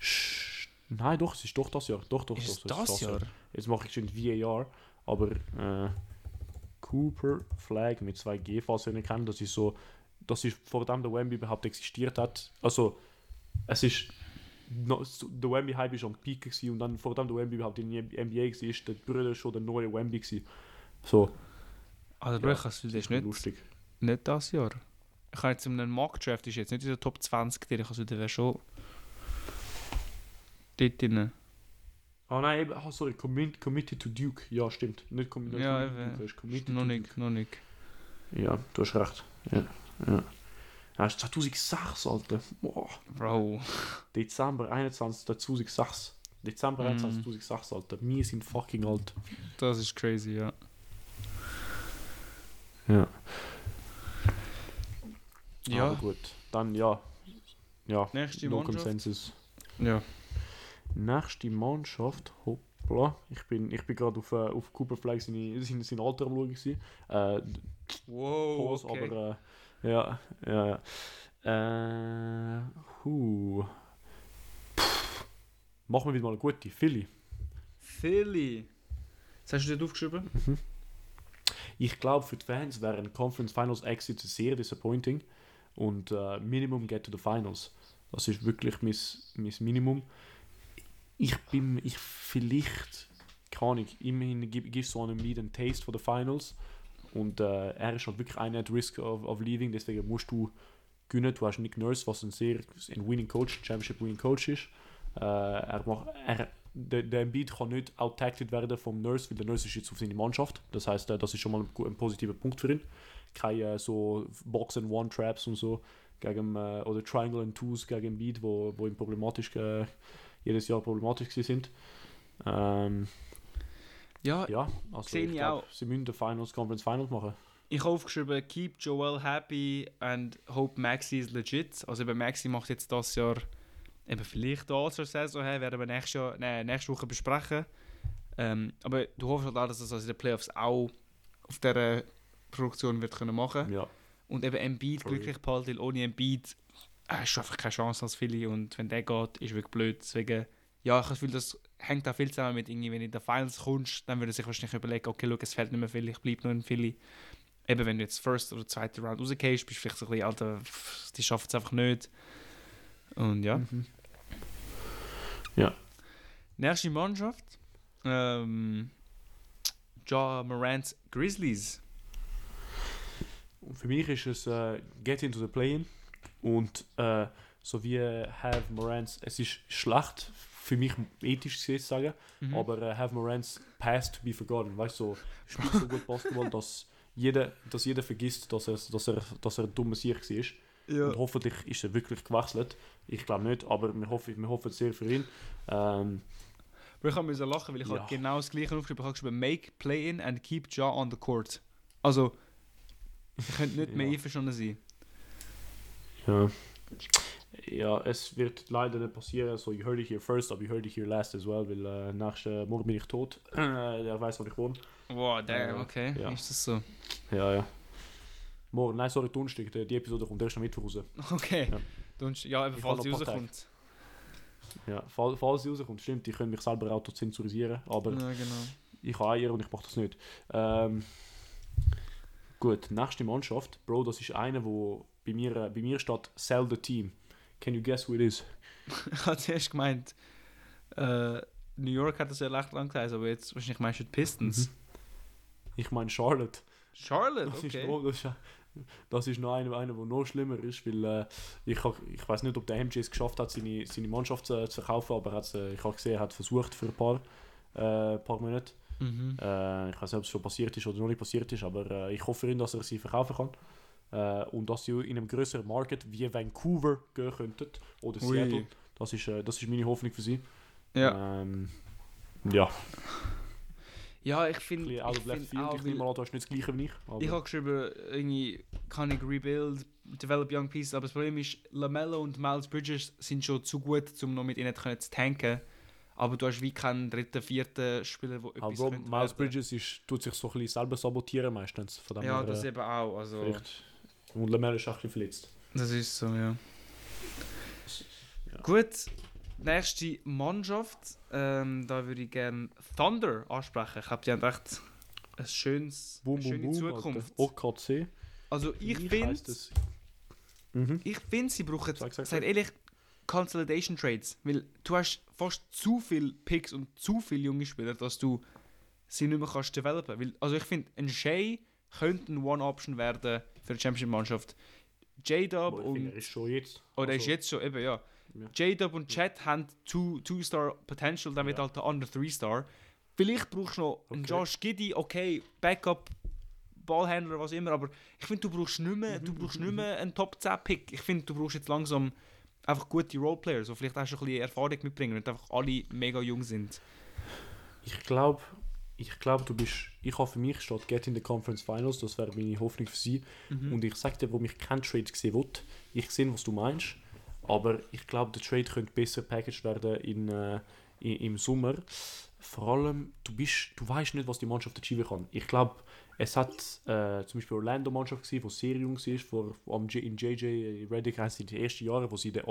Speaker 1: Sch- Nein, doch, es ist doch das Jahr. Doch, doch,
Speaker 2: Ist
Speaker 1: doch,
Speaker 2: es das Jahr?
Speaker 1: Jetzt mache ich schon VAR, aber äh, Cooper Flag mit 2G, falls ihr ihn kennt, das ist so, das ist vor dem der Wemby überhaupt existiert hat. Also, es ist, no, so- der Wemby-Hype ist am Peak gewesen und dann vor dem der Wemby überhaupt in der NBA war, ist der Brüder schon der neue Wemby gewesen. So,
Speaker 2: Also,
Speaker 1: Ja,
Speaker 2: ich
Speaker 1: das
Speaker 2: nicht,
Speaker 1: ist lustig.
Speaker 2: nicht das Jahr. Ich habe jetzt in einem Mock-Draft, ist jetzt nicht in der Top 20 drin, ich habe es wieder schon dort drin.
Speaker 1: Ah nein, eben, ah, sorry, Commit, Committed to Duke. Ja, stimmt. Nicht committed
Speaker 2: Ja,
Speaker 1: to. Duke, ist committed
Speaker 2: Noch nicht, noch nicht.
Speaker 1: Ja, du hast recht. Ja, ja. Ja, ist 2006, Alter. Boah.
Speaker 2: Bro.
Speaker 1: Dezember 21, 2006. Dezember
Speaker 2: Mhm.
Speaker 1: 21, 2006, Alter. Wir sind fucking alt.
Speaker 2: Das ist crazy, ja.
Speaker 1: Ja.
Speaker 2: Ja,
Speaker 1: Aber gut. Dann, ja. Ja,
Speaker 2: nächste
Speaker 1: no
Speaker 2: Mannschaft.
Speaker 1: Consensus.
Speaker 2: Ja.
Speaker 1: Nächste Mannschaft, hoppla. Ich bin, ich bin gerade auf, äh, auf Cooper Flag seine, seine, sein Alter am schauen. Äh,
Speaker 2: Wow,
Speaker 1: Pause, aber äh, ja, ja, ja. Äh, hu. Pff. Machen wir wieder mal eine gute. Philly.
Speaker 2: Philly. Was hast du dort aufgeschrieben?
Speaker 1: Ich glaube, für die Fans wäre ein Conference Finals Exit sehr disappointing. Und äh, Minimum get to the Finals. Das ist wirklich mein, mein Minimum. Ich bin, ich vielleicht, keine Ahnung, immerhin gib- gibst du einem Lead einen Taste for the Finals. Und äh, er ist halt wirklich einer at risk of, of leaving, deswegen musst du gewinnen. Du hast Nick Nurse, was ein sehr ein winning Coach, Championship winning Coach ist. Äh, er macht, er, der, der Embiid kann nicht outtacted werden vom Nurse, weil der Nurse ist jetzt auf seine Mannschaft. Das heißt, äh, das ist schon mal ein, ein positiver Punkt für ihn. Keine äh, so Box and One Traps und so gegen äh, oder Triangle and Twos gegen Embiid, wo, wo ihm problematisch äh, jedes Jahr problematisch gewesen sind. Ähm,
Speaker 2: Ja,
Speaker 1: ja, also ich
Speaker 2: ich
Speaker 1: glaub,
Speaker 2: auch.
Speaker 1: sie müssen den Finals Conference Finals machen.
Speaker 2: ich habe aufgeschrieben, keep Joel happy and hope Maxi is legit. Also eben Maxi macht jetzt das Jahr eben vielleicht die zur Saison haben, werden wir nächstes Jahr, nein, nächste Woche besprechen. Ähm, aber du hoffst halt auch, dass das in den Playoffs auch auf dieser Produktion wird können machen
Speaker 1: Ja,
Speaker 2: und eben Embiid glücklich behalten, weil ohne Embiid hast du einfach keine Chance als Philly und wenn der geht, ist wirklich blöd. Deswegen, ja, ich habe das Gefühl, das hängt auch viel zusammen mit irgendwie, wenn du in der Finals kommst, dann würde sich wahrscheinlich überlegen, okay, schau, es fällt nicht mehr viel, ich bleibe noch in Philly. Eben, wenn du jetzt First oder zweite Round rausgehst, bist du vielleicht so ein bisschen, Alter, die schaffen es einfach nicht. Und ja.
Speaker 1: Mhm.
Speaker 2: Nächste Mannschaft. Ähm, Ja Morants Grizzlies.
Speaker 1: Und für mich ist es äh, Get into the Play-In und äh, so wie äh, Have Morans, es ist schlecht für mich ethisch gesehen zu sagen,
Speaker 2: Mhm.
Speaker 1: aber äh, Have Morans Past to be forgotten, weißt du, so, spielt so gut Basketball, <laughs> dass jeder, dass jeder vergisst, dass er, dass er, dass er ein dummer Sieg war.
Speaker 2: ja.
Speaker 1: Und hoffentlich ist er wirklich gewechselt. Ich glaube nicht, aber wir hoffen, wir hoffen sehr für ihn. Ähm,
Speaker 2: Aber ich musste lachen, weil ich
Speaker 1: Ja.
Speaker 2: genau das gleiche aufgeschrieben habe. Ich habe geschrieben, make, play in and keep Ja on the court. Also, ich könnte nicht mehr
Speaker 1: Ja.
Speaker 2: einverstanden sein.
Speaker 1: Ja. ja, es wird leider nicht passieren. So, you heard it here first, aber you heard it here last as well, weil äh, nächsten Morgen bin ich tot. <clears throat> Äh, der weiß, wo ich wohne.
Speaker 2: Wow, damn,
Speaker 1: Äh,
Speaker 2: okay.
Speaker 1: ja.
Speaker 2: Ist das so?
Speaker 1: Ja, ja. Morgen, nein, sorry, Donnerstag. Die, die Episode kommt erst am Mittwoch raus.
Speaker 2: Okay.
Speaker 1: Ja.
Speaker 2: Dann, ja, eben,
Speaker 1: Ich
Speaker 2: falls sie rauskommt.
Speaker 1: Ja, fall, falls sie rauskommt, stimmt, ich könnte mich selber auch zensurisieren, aber
Speaker 2: Ja, genau.
Speaker 1: ich habe Eier und ich mache das nicht. Ähm, gut, nächste Mannschaft. Bro, das ist einer, wo bei mir, äh, bei mir steht Sell the Team. Can you guess who it is? <laughs>
Speaker 2: Ich habe zuerst gemeint, äh, New York hat das ja recht lang gesagt, aber jetzt wahrscheinlich meinst du die Pistons.
Speaker 1: Ich meine Charlotte.
Speaker 2: Charlotte,
Speaker 1: Das,
Speaker 2: okay.
Speaker 1: ist, Bro, das, ist, das ist noch einer, einer, der noch schlimmer ist, weil äh, ich, hab- ich weiß nicht, ob der MJ es geschafft hat, seine, seine Mannschaft zu, zu verkaufen, aber er hat's, äh, ich habe gesehen, er hat versucht für ein paar, äh, paar Monate.
Speaker 2: Mhm.
Speaker 1: Äh, ich weiß nicht, ob es schon passiert ist oder noch nicht passiert ist, aber äh, ich hoffe für ihn, dass er sie verkaufen kann. Äh, und dass sie in einem größeren Market wie Vancouver gehen könnten oder
Speaker 2: Ui.
Speaker 1: Seattle. Das ist, äh, das ist meine Hoffnung für sie.
Speaker 2: Ja.
Speaker 1: Ähm, ja,
Speaker 2: ja, ich finde.
Speaker 1: of left field.
Speaker 2: auch,
Speaker 1: Ich nehme an, du hast nicht das gleiche wie ich. Aber
Speaker 2: ich habe geschrieben, irgendwie kann ich rebuild, develop young pieces, aber das Problem ist, Lamello und Miles Bridges sind schon zu gut, um noch mit ihnen zu tanken. Aber du hast wie keinen dritten, vierten Spieler, der
Speaker 1: aber
Speaker 2: etwas könnte
Speaker 1: Miles
Speaker 2: werden.
Speaker 1: Bridges ist, tut sich so ein bisschen selber sabotieren meistens. Von dem
Speaker 2: Ja,
Speaker 1: her,
Speaker 2: das
Speaker 1: äh,
Speaker 2: eben auch. Also,
Speaker 1: vielleicht. Und Lemel ist auch ein bisschen verletzt.
Speaker 2: das ist so, ja.
Speaker 1: Ja.
Speaker 2: Gut, nächste Mannschaft. Ähm, da würde ich gerne Thunder ansprechen. Ich glaube, die haben echt ein schönes,
Speaker 1: Boom,
Speaker 2: eine schöne
Speaker 1: boom.
Speaker 2: Zukunft.
Speaker 1: Alter. OKC.
Speaker 2: Also ich finde?
Speaker 1: Mhm.
Speaker 2: ich finde, sie brauchen,
Speaker 1: Sag, sag,
Speaker 2: seid
Speaker 1: sag.
Speaker 2: ehrlich, Consolidation Trades. Weil du hast fast zu viele Picks und zu viele junge Spieler, dass du sie nicht mehr kannst developen. Weil, also ich finde, ein Shay könnte ein One-Option werden für die Championship-Mannschaft. J-Dub und...
Speaker 1: er ist schon jetzt.
Speaker 2: Oder ist
Speaker 1: Also,
Speaker 2: jetzt schon, eben, ja.
Speaker 1: Ja.
Speaker 2: J-Dub und Chat haben two- Two-Star Potential, dann wird
Speaker 1: Ja.
Speaker 2: halt der andere Three-Star. Vielleicht brauchst du noch einen
Speaker 1: Okay.
Speaker 2: Josh Giddy, okay, Backup, Ballhändler, was immer, aber ich finde, du brauchst nicht mehr,
Speaker 1: Mhm,
Speaker 2: du brauchst nicht mehr einen Top 10 Pick. Ich finde, du brauchst jetzt langsam einfach gute Roleplayer, so vielleicht auch schon ein bisschen Erfahrung mitbringen, wenn einfach alle mega jung sind.
Speaker 1: Ich glaube, ich glaube, du bist. Ich habe für mich statt Get in the Conference Finals, das wäre meine Hoffnung für sie.
Speaker 2: Mhm.
Speaker 1: Und ich sage dir, wo mich kein Trade gesehen wird. Ich sehe, was du meinst. Aber ich glaube, der Trade könnte besser packaged werden in, äh, i- im Sommer. Vor allem, du bist, du weißt nicht, was die Mannschaft achieve kann. Ich glaube, es hat äh, zum Beispiel Orlando Mannschaft gesehen, die sehr jung war, vor, am J, in JJ Redick haben sie die ersten Jahre, wo sie in der,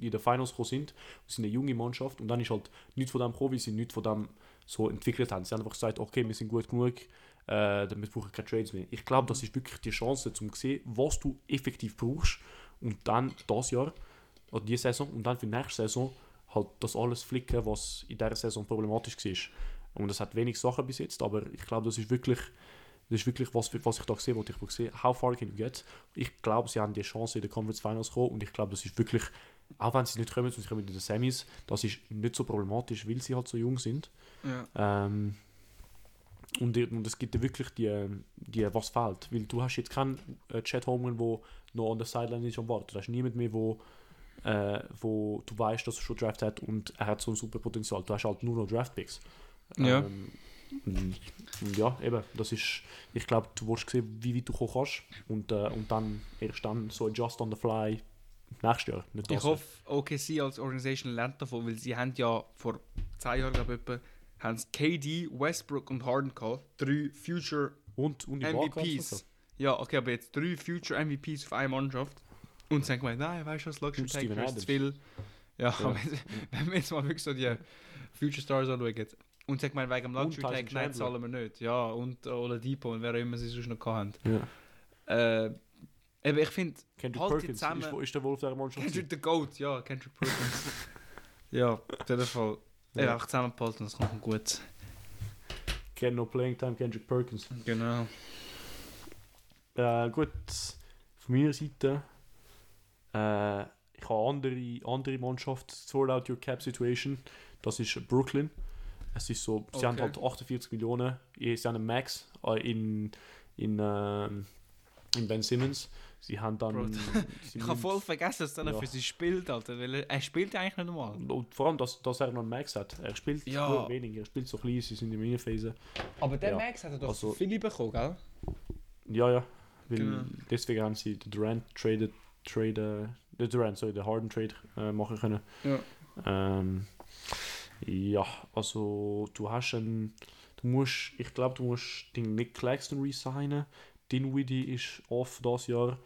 Speaker 1: in der Finals gekommen sind. Sie sind eine junge Mannschaft und dann ist halt nichts von dem gekommen, sie nichts von dem so entwickelt haben. Sie haben einfach gesagt, okay, wir sind gut genug, äh, damit brauche ich keine Trades mehr. Ich glaube, das ist wirklich die Chance, um zu sehen, was du effektiv brauchst und dann das Jahr oder diese Saison und dann für die nächste Saison halt das alles flicken, was in dieser Saison problematisch war. Und es hat wenig Sachen bis jetzt, aber ich glaube, das ist wirklich, das ist wirklich was, was ich da sehe, was ich sehe. How far can you get? Ich glaube, sie haben die Chance in der Conference Finals zu kommen und ich glaube, das ist wirklich, auch wenn sie nicht kommen, und sie kommen in den Semis, das ist nicht so problematisch, weil sie halt so jung sind.
Speaker 2: Ja.
Speaker 1: Ähm, und, und es gibt wirklich die, die, was fehlt. Weil du hast jetzt keinen äh, Chat Holmgren, der noch an der Sideline ist am Warten. Du hast niemand mehr, wo, äh, wo du weißt, dass er schon Draft hat und er hat so ein super Potenzial. Du hast halt nur noch Draft Picks.
Speaker 2: Ja.
Speaker 1: Ähm, und, und ja, eben, das ist, ich glaube, du willst sehen, wie weit du kommen kannst und, äh, und dann erst dann so just on the fly nächstes Jahr. Nicht
Speaker 2: Ich hoffe, OKC als Organisation lernt davon, weil sie haben ja vor zwei Jahren, glaube ich, haben KD, Westbrook und Harden gehabt. Drei Future
Speaker 1: und, und.
Speaker 2: MVPs. Ja, okay, aber jetzt drei Future MVPs auf eine Mannschaft. Und sie haben gemeint, nein, weißt du was, Luxury Taker ist zu viel. Ja,
Speaker 1: Ja. <laughs>
Speaker 2: wenn wir jetzt mal wirklich so die Future Stars anschauen. Und haben gemeint, wegen dem Luxury Taker, nein, zahlen wir nicht. Ja, und äh, Oladipo und wer immer sie sonst noch hatten.
Speaker 1: Ja.
Speaker 2: Äh, eben, ich finde,
Speaker 1: Kendrick
Speaker 2: Halt
Speaker 1: Perkins
Speaker 2: zusammen.
Speaker 1: ist, ist der Wolf der Mannschaft.
Speaker 2: Kendrick the Goat, ja, Kendrick Perkins. <laughs> ja, auf jeden Fall. Ja,
Speaker 1: Ja.
Speaker 2: einfach zusammengehalten, das kommt gut.
Speaker 1: Ken no playing time, Kendrick Perkins.
Speaker 2: Genau.
Speaker 1: Äh, gut, von meiner Seite, äh, ich habe andere, andere Mannschaft, sort out your cap situation, das ist Brooklyn. Es ist so, sie haben
Speaker 2: Okay.
Speaker 1: halt 48 Millionen, sie haben einen Max äh, in, in, ähm, in Ben Simmons. Sie haben dann...
Speaker 2: Bro, <laughs>
Speaker 1: sie
Speaker 2: Ich habe voll vergessen, dass er
Speaker 1: Ja.
Speaker 2: für sie spielt, Alter. Weil er, er spielt ja eigentlich nicht normal.
Speaker 1: Und vor allem, dass, dass er noch einen Max hat. Er spielt
Speaker 2: Ja.
Speaker 1: nur weniger, er spielt so klein, sie sind in der Phase.
Speaker 2: Aber der
Speaker 1: Ja.
Speaker 2: Max hat er doch
Speaker 1: Also-
Speaker 2: viele bekommen, gell?
Speaker 1: Ja, ja. Weil
Speaker 2: Genau.
Speaker 1: deswegen haben sie den Durant traded, trade, äh, Durant, sorry, den Harden Trade äh, machen können.
Speaker 2: Ja.
Speaker 1: Ähm, ja, also du hast einen, du musst, ich glaube, du musst den Nick Claxton resignen. Dinwiddie ist off das Jahr.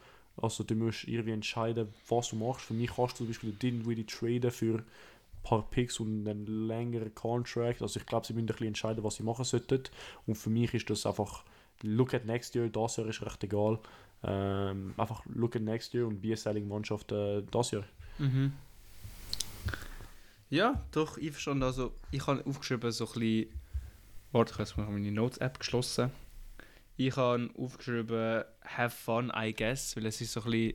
Speaker 1: Also du musst irgendwie entscheiden, was du machst. Für mich kannst du zum Beispiel den Dinwiddie traden für ein paar Picks und einen längeren Contract. Also ich glaube, sie müssen ein bisschen entscheiden, was sie machen sollten. Und für mich ist das einfach, look at next year, das Jahr ist recht egal. Ähm, einfach look at next year und be a selling Mannschaft äh, das Jahr.
Speaker 2: Mhm. Ja, doch, einverstanden. Also, ich habe aufgeschrieben, so ein bisschen. Warte, ich habe meine Notes-App geschlossen. Ich habe aufgeschrieben, have fun, I guess, weil es ist so ein bisschen.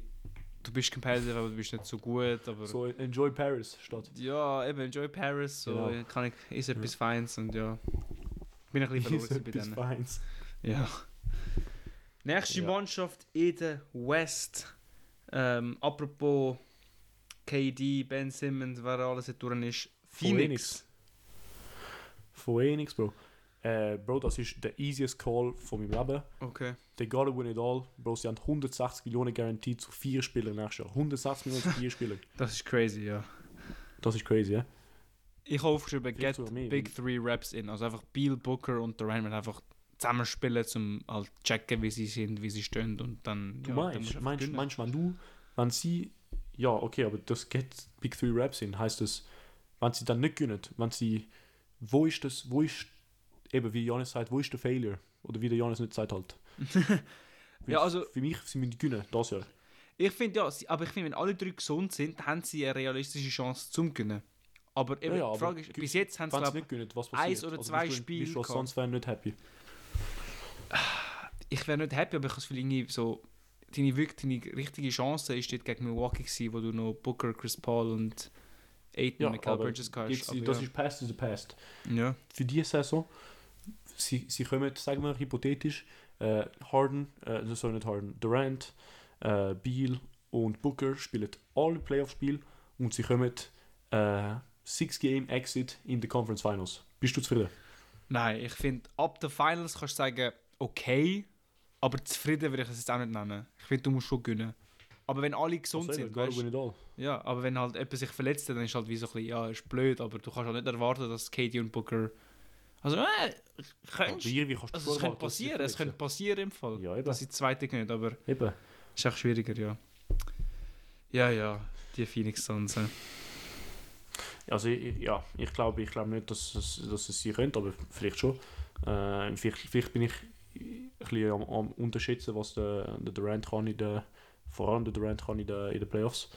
Speaker 2: Du bist competitive, aber du bist nicht so gut. Aber
Speaker 1: So enjoy Paris statt.
Speaker 2: ja, eben, enjoy Paris, so
Speaker 1: Genau.
Speaker 2: kann ich, ist etwas Feins und ja. Bin ein bisschen verloren bei denen.
Speaker 1: Feins.
Speaker 2: Ja. Nächste
Speaker 1: Ja.
Speaker 2: Mannschaft in der West. Ähm, apropos KD, Ben Simmons, wer alles hier durch ist. Phoenix.
Speaker 1: Von Phoenix, Bro. Äh, Bro, das ist der easiest Call von meinem Leben.
Speaker 2: Okay.
Speaker 1: They gotta win it all. Bro, sie haben 160 Millionen Garantie zu vier Spielern nächstes Jahr. 160 Millionen zu vier Spielern. <laughs>
Speaker 2: Das ist crazy, ja.
Speaker 1: Das ist crazy, ja?
Speaker 2: Ich habe aufgeschrieben, get Big Three Reps in. Also einfach Beal, Booker und Durant müssen einfach zusammenspielen, um halt checken, wie sie sind, wie sie stehen und dann...
Speaker 1: Du
Speaker 2: ja, dann
Speaker 1: meinst,
Speaker 2: einfach
Speaker 1: meinst, meinst, wenn du, wenn sie, ja, okay, aber das geht Big Three Raps in, heißt das, wenn sie dann nicht gewinnen, wenn sie, wo ist das, wo ist, eben wie Janis sagt, wo ist der Failure? Oder wie der Janis nicht sagt halt. <laughs>
Speaker 2: Ja, also-
Speaker 1: Für mich, sie müssen gewinnen, das Jahr.
Speaker 2: Ich finde ja, aber ich finde, wenn alle drei gesund sind, haben sie eine realistische Chance zum Gewinnen. Aber eben,
Speaker 1: Ja, ja,
Speaker 2: die Frage ist, bis jetzt haben sie, glaube
Speaker 1: nicht gewinnen, was passiert?
Speaker 2: eins oder
Speaker 1: Also
Speaker 2: zwei Spiele
Speaker 1: als
Speaker 2: gehabt.
Speaker 1: Suns-Fan nicht happy?
Speaker 2: ich wäre nicht happy, aber ich habe Gefühl, irgendwie so, deine, wirklich, deine richtige Chance ist dort gegen Milwaukee gewesen, wo du noch Booker, Chris Paul und Aiton,
Speaker 1: Ja,
Speaker 2: Michael Bridges aber
Speaker 1: das
Speaker 2: ja.
Speaker 1: ist past is the past.
Speaker 2: ja.
Speaker 1: Für diese Saison, sie, sie kommen, sagen wir hypothetisch, äh, Harden, äh, sorry, nicht Harden, Durant, äh, Beal und Booker spielen alle Playoff-Spiele und sie kommen äh, Six-Game-Exit in the Conference Finals. Bist du zufrieden?
Speaker 2: Nein, ich finde, ab den Finals kannst du sagen, okay, aber zufrieden würde ich es jetzt auch nicht nennen. Ich finde, du musst schon gewinnen. Aber wenn alle gesund
Speaker 1: Also,
Speaker 2: sind, weißt, ja, aber wenn halt jemand sich verletzt, dann ist halt wie so ein bisschen, ja, ist blöd, aber du kannst auch nicht erwarten, dass KD und Booker, also, äh, könntest,
Speaker 1: irgendwie kannst du
Speaker 2: also es könnte passieren, es könnte passieren im Fall,
Speaker 1: Ja, eben.
Speaker 2: dass sie zweite gewinnen, aber
Speaker 1: Eben.
Speaker 2: ist auch schwieriger, ja. Ja, ja, die Phoenix Suns.
Speaker 1: Also ich, ja, ich glaube ich glaube nicht, dass es, dass es sie könnte, aber vielleicht schon. Äh, vielleicht, vielleicht bin ich ein bisschen am, am unterschätzen, was der, der Durant kann in der, vor allem der Durant kann in den in der Playoffs.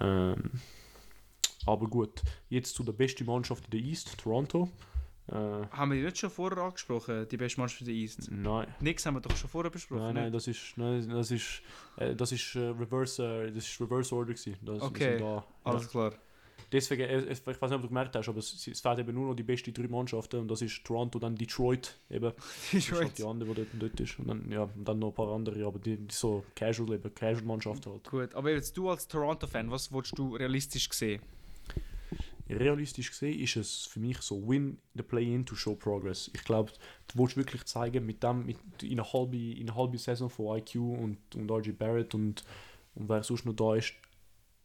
Speaker 1: Ähm, aber gut, jetzt zu der besten Mannschaft in der East, Toronto. Äh,
Speaker 2: Haben wir die nicht schon vorher angesprochen, die beste Mannschaft für die East?
Speaker 1: nein,
Speaker 2: Nix haben wir doch schon vorher besprochen,
Speaker 1: nein, nein,
Speaker 2: nicht?
Speaker 1: das ist, nein, das ist, äh, das ist, äh, Reverse, äh, das ist Reverse Order gewesen. Das,
Speaker 2: Okay,
Speaker 1: Da.
Speaker 2: Alles klar.
Speaker 1: Deswegen, äh, ich weiß nicht, ob du gemerkt hast, aber es, es fehlt eben nur noch die besten drei Mannschaften und das ist Toronto, dann Detroit eben. <laughs> Das ist halt die andere, die dort, dort ist. Und dann, ja, und dann noch ein paar andere, aber die, die so Casual eben, Casual-Mannschaften halt.
Speaker 2: Gut, aber jetzt du als Toronto-Fan, was willst du realistisch sehen?
Speaker 1: Realistisch gesehen ist es für mich so, win the play-in to show progress. Ich glaube, du willst wirklich zeigen, mit dem, mit, in einer halben in einer halben Saison von IQ und, und RG Barrett und, und wer sonst noch da ist,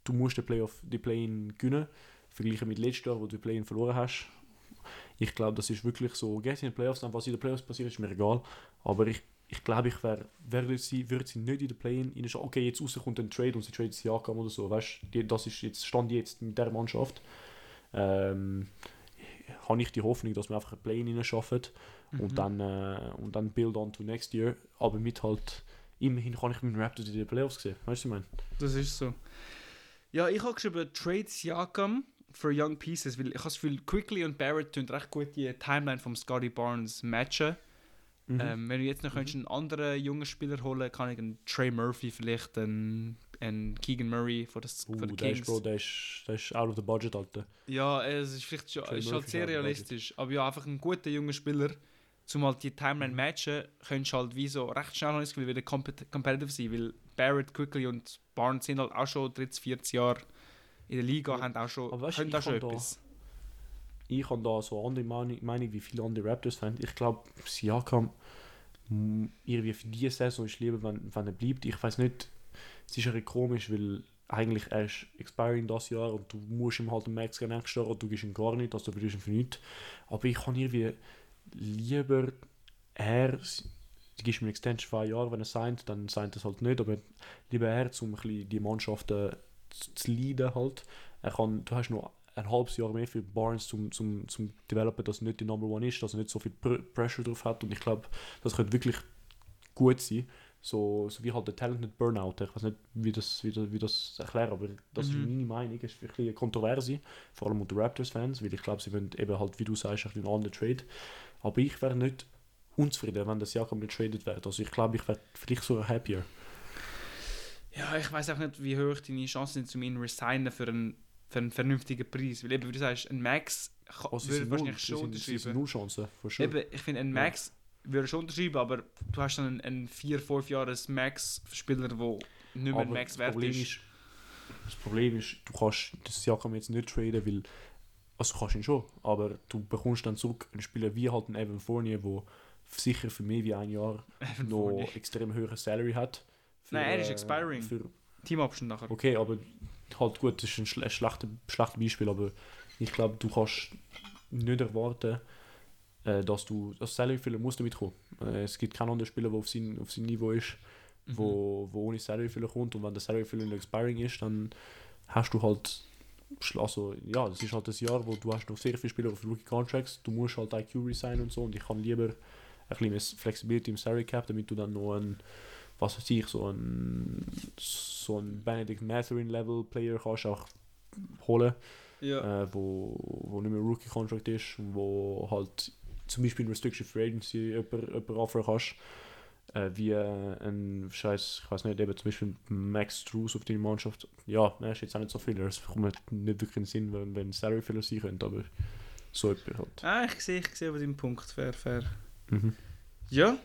Speaker 1: du musst den Playoff, die Play-in gewinnen. Vergleichen mit letztes Jahr, wo du die Play-in verloren hast. Ich glaube, das ist wirklich so, gehst in den Playoffs, dann was in den Playoffs passiert, ist mir egal. Aber ich, ich glaube, ich wäre, würde sie, würde sie nicht in den Play-in reinschauen. Okay, jetzt rauskommt ein Trade und sie tradet sie Jakam oder so, weißt das ist jetzt, Stand jetzt mit der Mannschaft. Ähm, habe ich die Hoffnung, dass wir einfach ein Play-in schaffen
Speaker 2: Mhm.
Speaker 1: und dann äh, und dann build on to next year. Aber mit halt, immerhin kann ich mit den Raptors in den Playoffs sehen. Weißt du, was ich meine?
Speaker 2: Das ist so. Ja, ich habe geschrieben Trade Siakam for Young Pieces, weil ich habe das Gefühl, Quickly und Barrett tun recht gut die Timeline vom Scotty Barnes matchen.
Speaker 1: Mhm.
Speaker 2: Ähm, wenn du jetzt noch könntest einen anderen jungen Spieler holen kann ich einen Trey Murphy vielleicht, einen, einen Keegan Murray von, das,
Speaker 1: Uh, ist,
Speaker 2: Kings.
Speaker 1: Bro, der ist, der ist out of the budget, Alter.
Speaker 2: Ja, es ist vielleicht schon, ist halt sehr realistisch. Aber ja, einfach ein guter junger Spieler, zum halt die Timeline
Speaker 1: Mhm.
Speaker 2: matchen, könntest du halt wie so recht schnell Gefühl, wieder compet competitive sein, weil Barrett, Quickly und Barnes sind halt auch schon 30, 40 Jahre in der Liga,
Speaker 1: Ja.
Speaker 2: haben auch schon,
Speaker 1: Aber weißt
Speaker 2: können
Speaker 1: ich
Speaker 2: auch schon
Speaker 1: da-
Speaker 2: etwas.
Speaker 1: Ich habe da so andere Meinung, Meinung wie viele andere Raptors-Fans. Ich glaube, Siakam irgendwie für diese Saison ist lieber, wenn, wenn er bleibt. Ich weiß nicht, es ist ein komisch, weil eigentlich er ist expiring das Jahr und du musst ihm halt einen Max geben nächstes Jahr oder du gibst ihm gar nicht, also du ihn für nichts. Aber ich kann irgendwie lieber er, du gibst eine Extension für ein Jahr, wenn er signed, dann signed es halt nicht, aber lieber er, um ein bisschen die Mannschaften zu, zu leiden halt. Er kann, du hast noch ein halbes Jahr mehr für Barnes zum, zum, zum Developen, dass er nicht die Number One ist, dass er nicht so viel Pr Pressure drauf hat und ich glaube, das könnte wirklich gut sein. So, so wie halt der Talented Burnout. Ich weiß nicht, wie das, wie das, wie das erklären, aber das
Speaker 2: Mhm.
Speaker 1: ist meine Meinung. Es ist ein bisschen eine Kontroverse, vor allem unter Raptors-Fans, weil ich glaube, sie wollen eben halt, wie du sagst, ein bisschen anderen Trade. Aber ich wäre nicht unzufrieden, wenn das Jakob nicht traded wird. Also ich glaube, ich wäre vielleicht sogar happier.
Speaker 2: Ja, ich weiß auch nicht, wie hoch deine Chancen sind, um ihn resignen für einen, für einen vernünftigen Preis. Weil eben, wie du sagst, ein Max ka-
Speaker 1: Also sie
Speaker 2: würde
Speaker 1: null,
Speaker 2: wahrscheinlich schon
Speaker 1: sind, sie sind
Speaker 2: unterschreiben.
Speaker 1: null Chancen, for sure.
Speaker 2: Eben, ich finde, ein. Max würde schon unterschreiben, aber du hast dann einen, einen 4-5 Jahres Max-Spieler, der nicht mehr
Speaker 1: Aber
Speaker 2: Max wert
Speaker 1: Problem
Speaker 2: ist.
Speaker 1: das Problem ist, du kannst das Siakam jetzt nicht traden, weil also du kannst ihn schon, aber du bekommst dann zurück einen Spieler wie halt einen Evan Fournier, der sicher für mehr wie ein Jahr <laughs>
Speaker 2: Evan
Speaker 1: noch
Speaker 2: Fournier.
Speaker 1: extrem höhere Salary hat. Für,
Speaker 2: Nein, er ist
Speaker 1: äh,
Speaker 2: expiring.
Speaker 1: Für,
Speaker 2: Team-Option nachher.
Speaker 1: okay, aber halt gut, das ist ein, schle ein schlechter, schlechtes Beispiel, aber ich glaube, du kannst nicht erwarten, dass du das Salary Filler muss damit kommen. Äh, es gibt keinen anderen Spieler, der auf sein, auf sein Niveau ist
Speaker 2: Mhm.
Speaker 1: wo, wo ohne Salary Filler kommt und wenn der Salary Filler expiring ist, dann hast du halt also ja, das ist halt das Jahr, wo du hast noch sehr viele Spieler auf Rookie Contracts, du musst halt IQ resignen und so und ich kann lieber ein bisschen mehr Flexibility im Salary Cap, damit du dann noch ein was weiß ich, so ein so ein Benedict Mathurin Level Player kannst auch holen
Speaker 2: Ja.
Speaker 1: äh, wo, wo nicht mehr Rookie-Contract ist und wo halt zum Beispiel in Restriction Free Agency jemand, jemand offern kannst. Äh, wie äh, ein Scheiß, ich weiß nicht, eben zum Beispiel Max Drews auf deine Mannschaft. Ja, er ist jetzt auch nicht so viel, es kommt mir nicht wirklich in den Sinn, wenn, wenn Salary Filler sein könnte, aber so jemand halt.
Speaker 2: Ah, ich sehe, ich sehe aber deinen Punkt. Fair, fair.
Speaker 1: Mhm.
Speaker 2: Ja,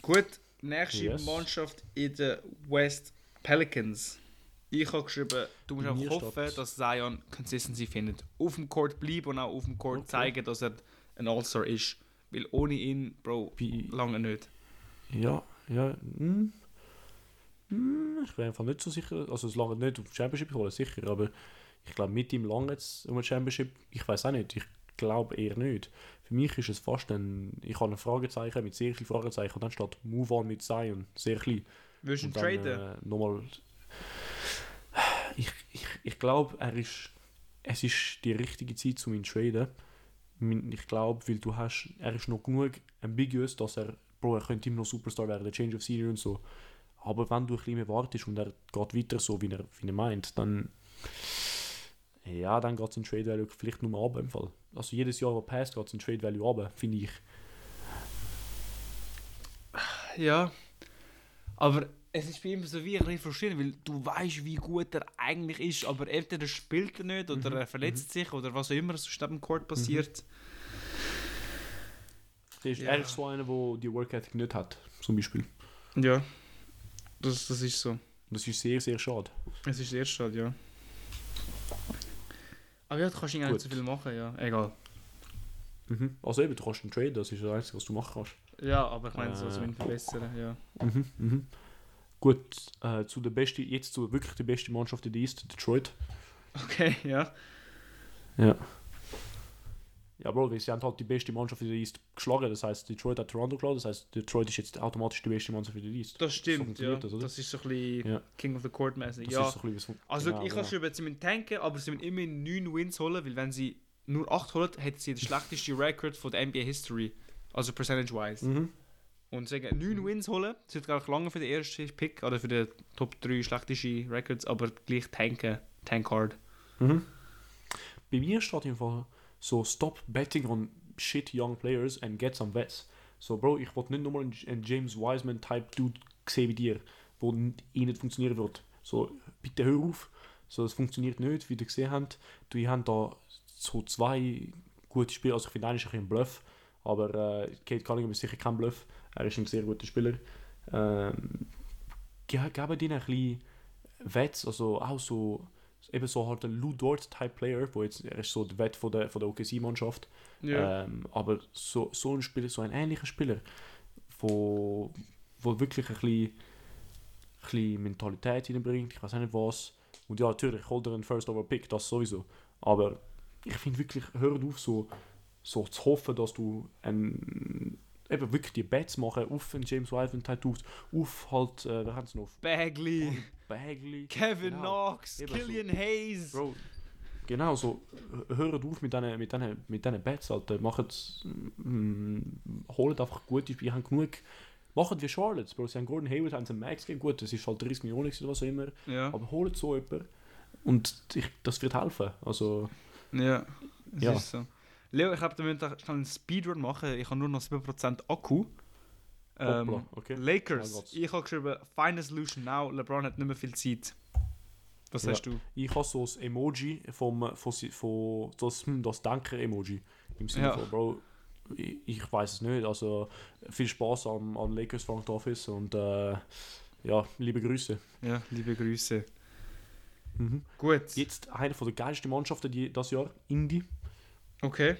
Speaker 2: gut. Nächste
Speaker 1: Yes.
Speaker 2: Mannschaft in den West Pelicans. Ich habe geschrieben, du musst einfach hoffen, dass Zion Consistency findet. Auf dem Court bleiben und auch auf dem Court
Speaker 1: Okay.
Speaker 2: zeigen, dass er ein All-Star ist. Weil ohne ihn, Bro,
Speaker 1: Bei,
Speaker 2: lange nicht.
Speaker 1: Ja, ja. Hm. Hm, ich bin einfach nicht so sicher. Also, es lange nicht auf die Championship holen, sicher. Aber ich glaube, mit ihm lange jetzt um eine Championship. Ich weiß auch nicht. Ich glaube eher nicht. Für mich ist es fast ein. Ich habe ein Fragezeichen mit sehr vielen Fragezeichen. Und dann steht Move on mit Zion. Sehr klein.
Speaker 2: Willst du ihn traden?
Speaker 1: Äh, nochmal. Ich, ich, ich glaube, er ist. Es ist die richtige Zeit, um ihn zu traden. Ich glaube, weil du hast. Er ist noch genug ambiguous, dass er. Bro, er könnte immer noch Superstar werden, Change of Scenery und so. Aber wenn du ein bisschen mehr wartest und er geht weiter so, wie er, wie er meint, dann. Ja, dann geht es in Trade Value vielleicht nur ab im Fall. Also jedes Jahr, das passt, geht es in Trade Value ab, finde ich.
Speaker 2: Ja. Aber es ist bei ihm so wie ein bisschen frustrierend, weil du weißt, wie gut er eigentlich ist, aber entweder spielt er nicht oder
Speaker 1: Mhm,
Speaker 2: er verletzt sich oder was auch immer sonst neben dem Court passiert.
Speaker 1: Er ist,
Speaker 2: Ja.
Speaker 1: er ist so einer, der die Work Ethic nicht hat, zum Beispiel.
Speaker 2: Ja. Das, das ist so.
Speaker 1: Das ist sehr, sehr schade.
Speaker 2: Es ist sehr schade, ja. Aber ja, du kannst irgendwie nicht so viel machen, ja. Egal.
Speaker 1: Mhm. Also eben, du kannst einen Trade, das ist das Einzige, was du machen kannst.
Speaker 2: Ja, aber ich meine, so
Speaker 1: Äh.
Speaker 2: zumindest verbessern, ja.
Speaker 1: Mhm. Mhm. Gut, äh, zu der beste, jetzt zu wirklich der beste Mannschaft in der East, Detroit.
Speaker 2: Okay, ja.
Speaker 1: Ja. Ja, Bro, wir- sie haben halt die beste Mannschaft in der East geschlagen. Das heißt, Detroit hat Toronto geschlagen. Das heißt, Detroit ist jetzt automatisch die beste Mannschaft in der East.
Speaker 2: Das stimmt, ja.
Speaker 1: das?
Speaker 2: Das ist so ein bisschen
Speaker 1: Ja.
Speaker 2: King of the Court mäßig. Ja.
Speaker 1: so bisschen,
Speaker 2: Also
Speaker 1: genau,
Speaker 2: ich habe
Speaker 1: genau.
Speaker 2: geschrieben, sie müssen tanken, aber sie müssen immerhin 9 Wins holen, weil wenn sie nur 8 holen, hätten sie den schlechtesten <laughs> Record von der NBA History. Also percentage-wise.
Speaker 1: Mhm.
Speaker 2: Und sagen 9 Wins holen, das wird gar nicht lange für den ersten Pick oder für den Top 3 schlechtesten Records, aber gleich tanken, tank hard.
Speaker 1: Mhm. Bei mir steht im Fall so Stop betting on shit young players and get some vets. So, Bro, ich wollte nicht nochmal einen, James Wiseman-Type Dude sehen wie dir, wo eh nicht funktionieren wird. So, bitte hör auf. So, das funktioniert nicht, wie ihr gesehen habt. Du, ihr habt da so zwei gute Spieler. Also, ich finde, einer ist ein bisschen ein Bluff, aber äh, Kate Cunningham ist sicher kein Bluff. Er ist ein sehr guter Spieler. Ähm, ge- geben ihnen ein bisschen Vets, also auch so eben so halt ein Lou Dort Type Player, wo jetzt er ist so der Wett von der von der OKC Mannschaft, ähm, aber so so ein Spieler, so ein ähnlicher Spieler, wo wo wirklich ein bisschen, ein bisschen Mentalität hineinbringt, ich weiß auch nicht was. Und ja, natürlich holt er einen First Over Pick, das sowieso. Aber ich finde wirklich, hör auf so, so zu hoffen, dass du ein, eben wirklich die Bets machen auf einen James Wiseman Type auf, halt, äh, wer haben sie noch?
Speaker 2: Bagley,
Speaker 1: Bagley.
Speaker 2: Kevin
Speaker 1: Genau.
Speaker 2: Knox,
Speaker 1: Eben so.
Speaker 2: Killian Hayes.
Speaker 1: Bro, genau so. Hört auf mit diesen mit diesen mit diesen Bets, Alter. Macht, mm, holt einfach gute Spiele. haben genug. Machen wie Charlotte, Bro. Sie haben Gordon Hayward, haben sie Max gegeben. Gut, das ist halt 30 Millionen oder was auch immer.
Speaker 2: Ja,
Speaker 1: Aber holt so jemanden. Und ich, das wird helfen. Also,
Speaker 2: ja, das
Speaker 1: Ja.
Speaker 2: ist so. Leo, ich habe damit schnell einen Speedrun machen. Ich habe nur noch 7% Akku. Ähm,
Speaker 1: hoppla, okay.
Speaker 2: Lakers. Ich habe geschrieben, Final Solution now. LeBron hat nicht mehr viel Zeit. Was
Speaker 1: Ja.
Speaker 2: hast du?
Speaker 1: Ich habe so das Emoji vom, von, von das, das Denker-Emoji. Im Sinne
Speaker 2: Ja.
Speaker 1: von, Bro, ich, ich weiß es nicht. Also, viel Spaß am, am Lakers Front Office und äh, ja, liebe Grüße.
Speaker 2: Ja, liebe Grüße.
Speaker 1: Mhm.
Speaker 2: Gut.
Speaker 1: Jetzt eine von der geilsten Mannschaften die, das Jahr, Indy.
Speaker 2: Okay.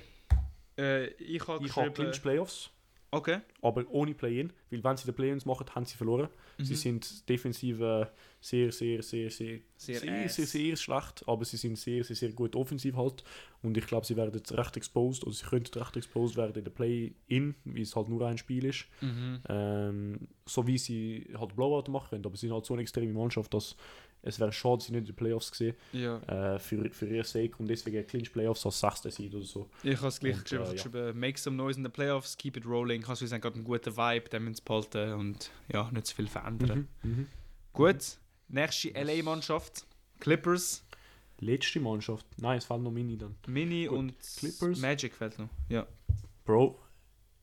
Speaker 2: Äh, ich habe
Speaker 1: Ich habe. Clinch Playoffs,
Speaker 2: Okay.
Speaker 1: aber ohne Play-In. Weil wenn sie die Play-Ins machen, haben sie verloren. Sie
Speaker 2: Mhm.
Speaker 1: sind defensiv äh, sehr, sehr, sehr, sehr,
Speaker 2: Sehr
Speaker 1: sehr, sehr, sehr schlecht. Aber sie sind sehr, sehr, sehr gut offensiv halt. Und ich glaube, sie werden jetzt recht exposed, oder sie könnten recht exposed werden in der Play-In, wie es halt nur ein Spiel ist.
Speaker 2: Mhm.
Speaker 1: Ähm, so wie sie halt Blowout machen können. Aber sie sind halt so eine extreme Mannschaft, dass es wäre schade, sie nicht in den Playoffs gesehen
Speaker 2: Ja.
Speaker 1: äh, für, für ihr Sake. Und deswegen Clinch Playoffs als sechster Seed oder so.
Speaker 2: Ich habe es gleich
Speaker 1: Und,
Speaker 2: geschrieben.
Speaker 1: äh,
Speaker 2: ich habe geschrieben, make some noise in the playoffs, keep it rolling. Kannst du sagen, gerade einen guten Vibe, den müssen behalten und ja, nicht zu viel verändern.
Speaker 1: Mhm. Mhm.
Speaker 2: Gut. Nächste LA-Mannschaft. Clippers.
Speaker 1: letzte Mannschaft. Nein, es fehlt noch Mini dann.
Speaker 2: Mini
Speaker 1: Gut,
Speaker 2: und
Speaker 1: Clippers.
Speaker 2: Magic fällt noch. Ja.
Speaker 1: Bro,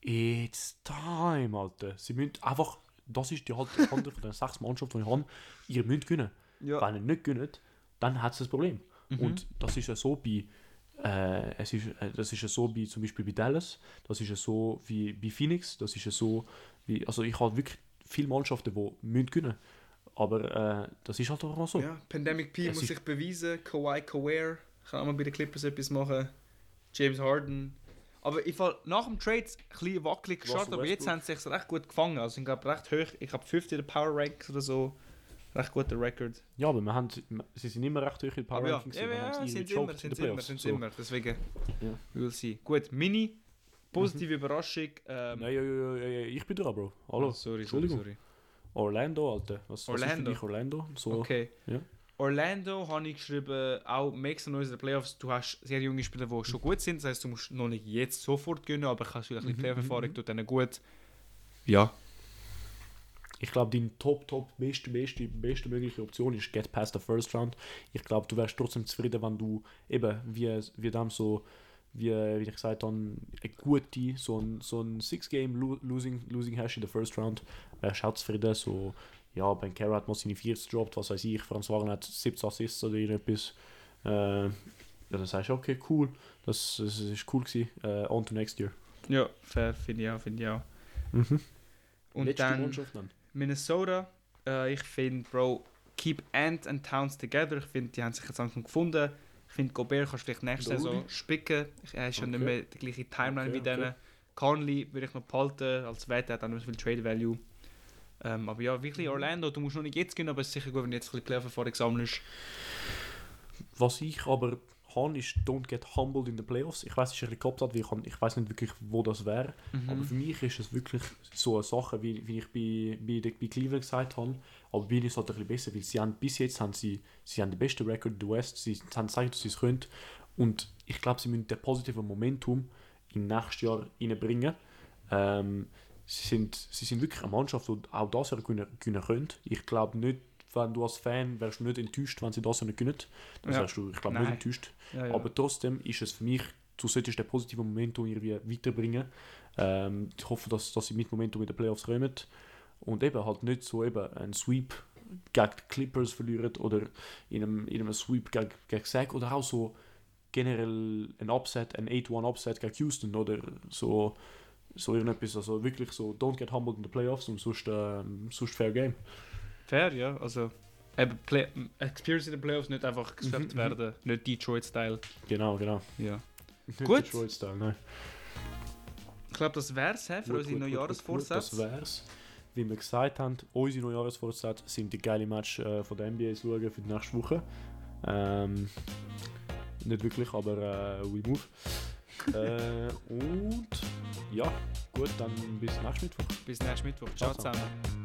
Speaker 1: it's time, Alter. Sie müssen einfach, das ist die halt andere von den sechs Mannschaften, die ich habe. Ihr müsst gewinnen.
Speaker 2: Ja.
Speaker 1: Wenn ihr nicht gewinnt, dann hat es ein Problem.
Speaker 2: Mhm.
Speaker 1: Und das ist ja so bei, äh, es ist, äh, das ist ja so bei zum Beispiel bei Dallas, das ist ja so wie bei Phoenix, das ist ja so wie, also ich habe wirklich viele Mannschaften, die müssen gewinnen. Aber äh, das ist halt einfach mal so.
Speaker 2: ja. Pandemic P
Speaker 1: Es
Speaker 2: muss sich beweisen. Kawhi Kaware kann auch mal bei den Clippers etwas machen. James Harden. Aber ich fall nach dem Trade ein bisschen wackelig gestartet, aber jetzt haben sie sich recht gut gefangen. Also ich glaube recht hoch. Ich habe 50 in der Power Ranks oder so. Recht guter Record.
Speaker 1: Ja, aber wir haben, sie sind immer recht hoch in den Power
Speaker 2: Aber ja,
Speaker 1: Rankings.
Speaker 2: ja, ja,
Speaker 1: haben sie
Speaker 2: sind immer, sind immer, sind
Speaker 1: So.
Speaker 2: immer. Deswegen,
Speaker 1: Ja.
Speaker 2: we'll see. Gut, Mini, positive Überraschung. Ähm,
Speaker 1: Nein, ja, ja, ja, ja, ich bin dran, Bro. Hallo.
Speaker 2: oh, sorry, sorry,
Speaker 1: Entschuldigung.
Speaker 2: sorry.
Speaker 1: Orlando, Alter. Was, was ist für
Speaker 2: Orlando.
Speaker 1: dich Orlando? So,
Speaker 2: Okay.
Speaker 1: ja.
Speaker 2: Orlando habe ich geschrieben, auch makes noise in den Playoffs. Du hast sehr junge Spieler, die schon gut sind. Das heißt, du musst noch nicht jetzt sofort gewinnen, aber kannst vielleicht ein bisschen
Speaker 1: Mhm,
Speaker 2: Playoff-Erfahrung,
Speaker 1: mhm.
Speaker 2: tut denen gut. Ja.
Speaker 1: Ich glaube, deine top, top, beste, beste, beste mögliche Option ist Get Past the First Round. Ich glaube, du wärst trotzdem zufrieden, wenn du eben, wie, wie dem so, wie, wie ich gesagt habe, eine gute, so ein, so ein Six-Game-Losing Losing hast in der First Round, wärst du auch zufrieden. So, ja, Ben Carroll hat mal seine 40 gedroppt, was weiß ich, Franz Wagner hat 17 Assists oder irgendetwas. Äh, ja, dann sagst du, okay, cool, das, das ist cool gewesen, äh, on to next year.
Speaker 2: Ja, fair, finde ich auch, finde ich auch.
Speaker 1: Mhm.
Speaker 2: Und
Speaker 1: Letzte
Speaker 2: dann
Speaker 1: Mannschaft dann.
Speaker 2: Minnesota. Äh, ich finde, Bro, keep Ant and Towns together. Ich finde, die haben sich jetzt langsam gefunden. Ich finde, Gobert kannst du vielleicht nächste
Speaker 1: Der
Speaker 2: Saison spicken. Er ist ja nicht
Speaker 1: Okay.
Speaker 2: mehr die gleiche Timeline
Speaker 1: Okay,
Speaker 2: wie
Speaker 1: okay.
Speaker 2: denen. Conley würde ich noch behalten. Als Wette hat auch nicht so viel Trade Value. Ähm, aber ja, wirklich Orlando. Du musst noch nicht jetzt gehen, aber es ist sicher gut, wenn du jetzt ein bisschen Playoff-Erfahrung sammelst.
Speaker 1: Was ich aber habe, ist Don't get humbled in the Playoffs. Ich weiß, es ist ein gehabt, weil ich, ich weiß nicht wirklich, wo das wäre. Aber
Speaker 2: Mhm.
Speaker 1: für mich ist es wirklich so eine Sache, wie, wie ich bei, bei, bei Cleveland gesagt habe. Aber bei ihnen ist es halt ein bisschen besser, weil sie haben, bis jetzt haben sie, sie haben den besten Record in der West. Sie haben gezeigt, dass sie es können. Und ich glaube, sie müssen das positive Momentum in nächstes Jahr reinbringen. Ähm, sie, sind, sie sind wirklich eine Mannschaft, die auch das Jahr gewinnen, gewinnen könnte. Ich glaube nicht, wenn du als Fan wärst du nicht enttäuscht, wenn sie das nicht gewinnen. Dann
Speaker 2: Ja.
Speaker 1: sagst du, ich glaube nicht enttäuscht.
Speaker 2: Ja, ja.
Speaker 1: Aber trotzdem ist es für mich, du solltest den positiven Momentum irgendwie weiterbringen. Ähm, ich hoffe, dass, dass sie mit Momentum in den Playoffs kommen. Und eben halt nicht so eben einen Sweep gegen die Clippers verlieren oder in einem, in einem Sweep gegen, gegen Sack oder auch so generell ein Upset, ein 8-1 Upset gegen Houston oder so, so irgendetwas. Also wirklich so, don't get humbled in the Playoffs und sonst, ähm, sonst fair game.
Speaker 2: Fair, ja. Also, eben, Play Experience in den Playoffs nicht einfach
Speaker 1: Mhm, mhm.
Speaker 2: werden. Nicht Detroit-Style.
Speaker 1: Genau, genau.
Speaker 2: Ja.
Speaker 1: Nicht
Speaker 2: Gut.
Speaker 1: Detroit-Style, nein.
Speaker 2: Ich glaube, das wär's he, für
Speaker 1: Gut,
Speaker 2: unsere Neujahrsvorsätze.
Speaker 1: Das wär's. Wie wir gesagt haben, unsere Neujahrsvorsätze sind die geile Match äh, von der NBA zu schauen für die nächste Woche. Ähm, nicht wirklich, aber äh, we move. <laughs> äh, und ja, gut, dann bis nächsten Mittwoch.
Speaker 2: Bis nächsten Mittwoch. Ciao
Speaker 1: Ciao
Speaker 2: zusammen.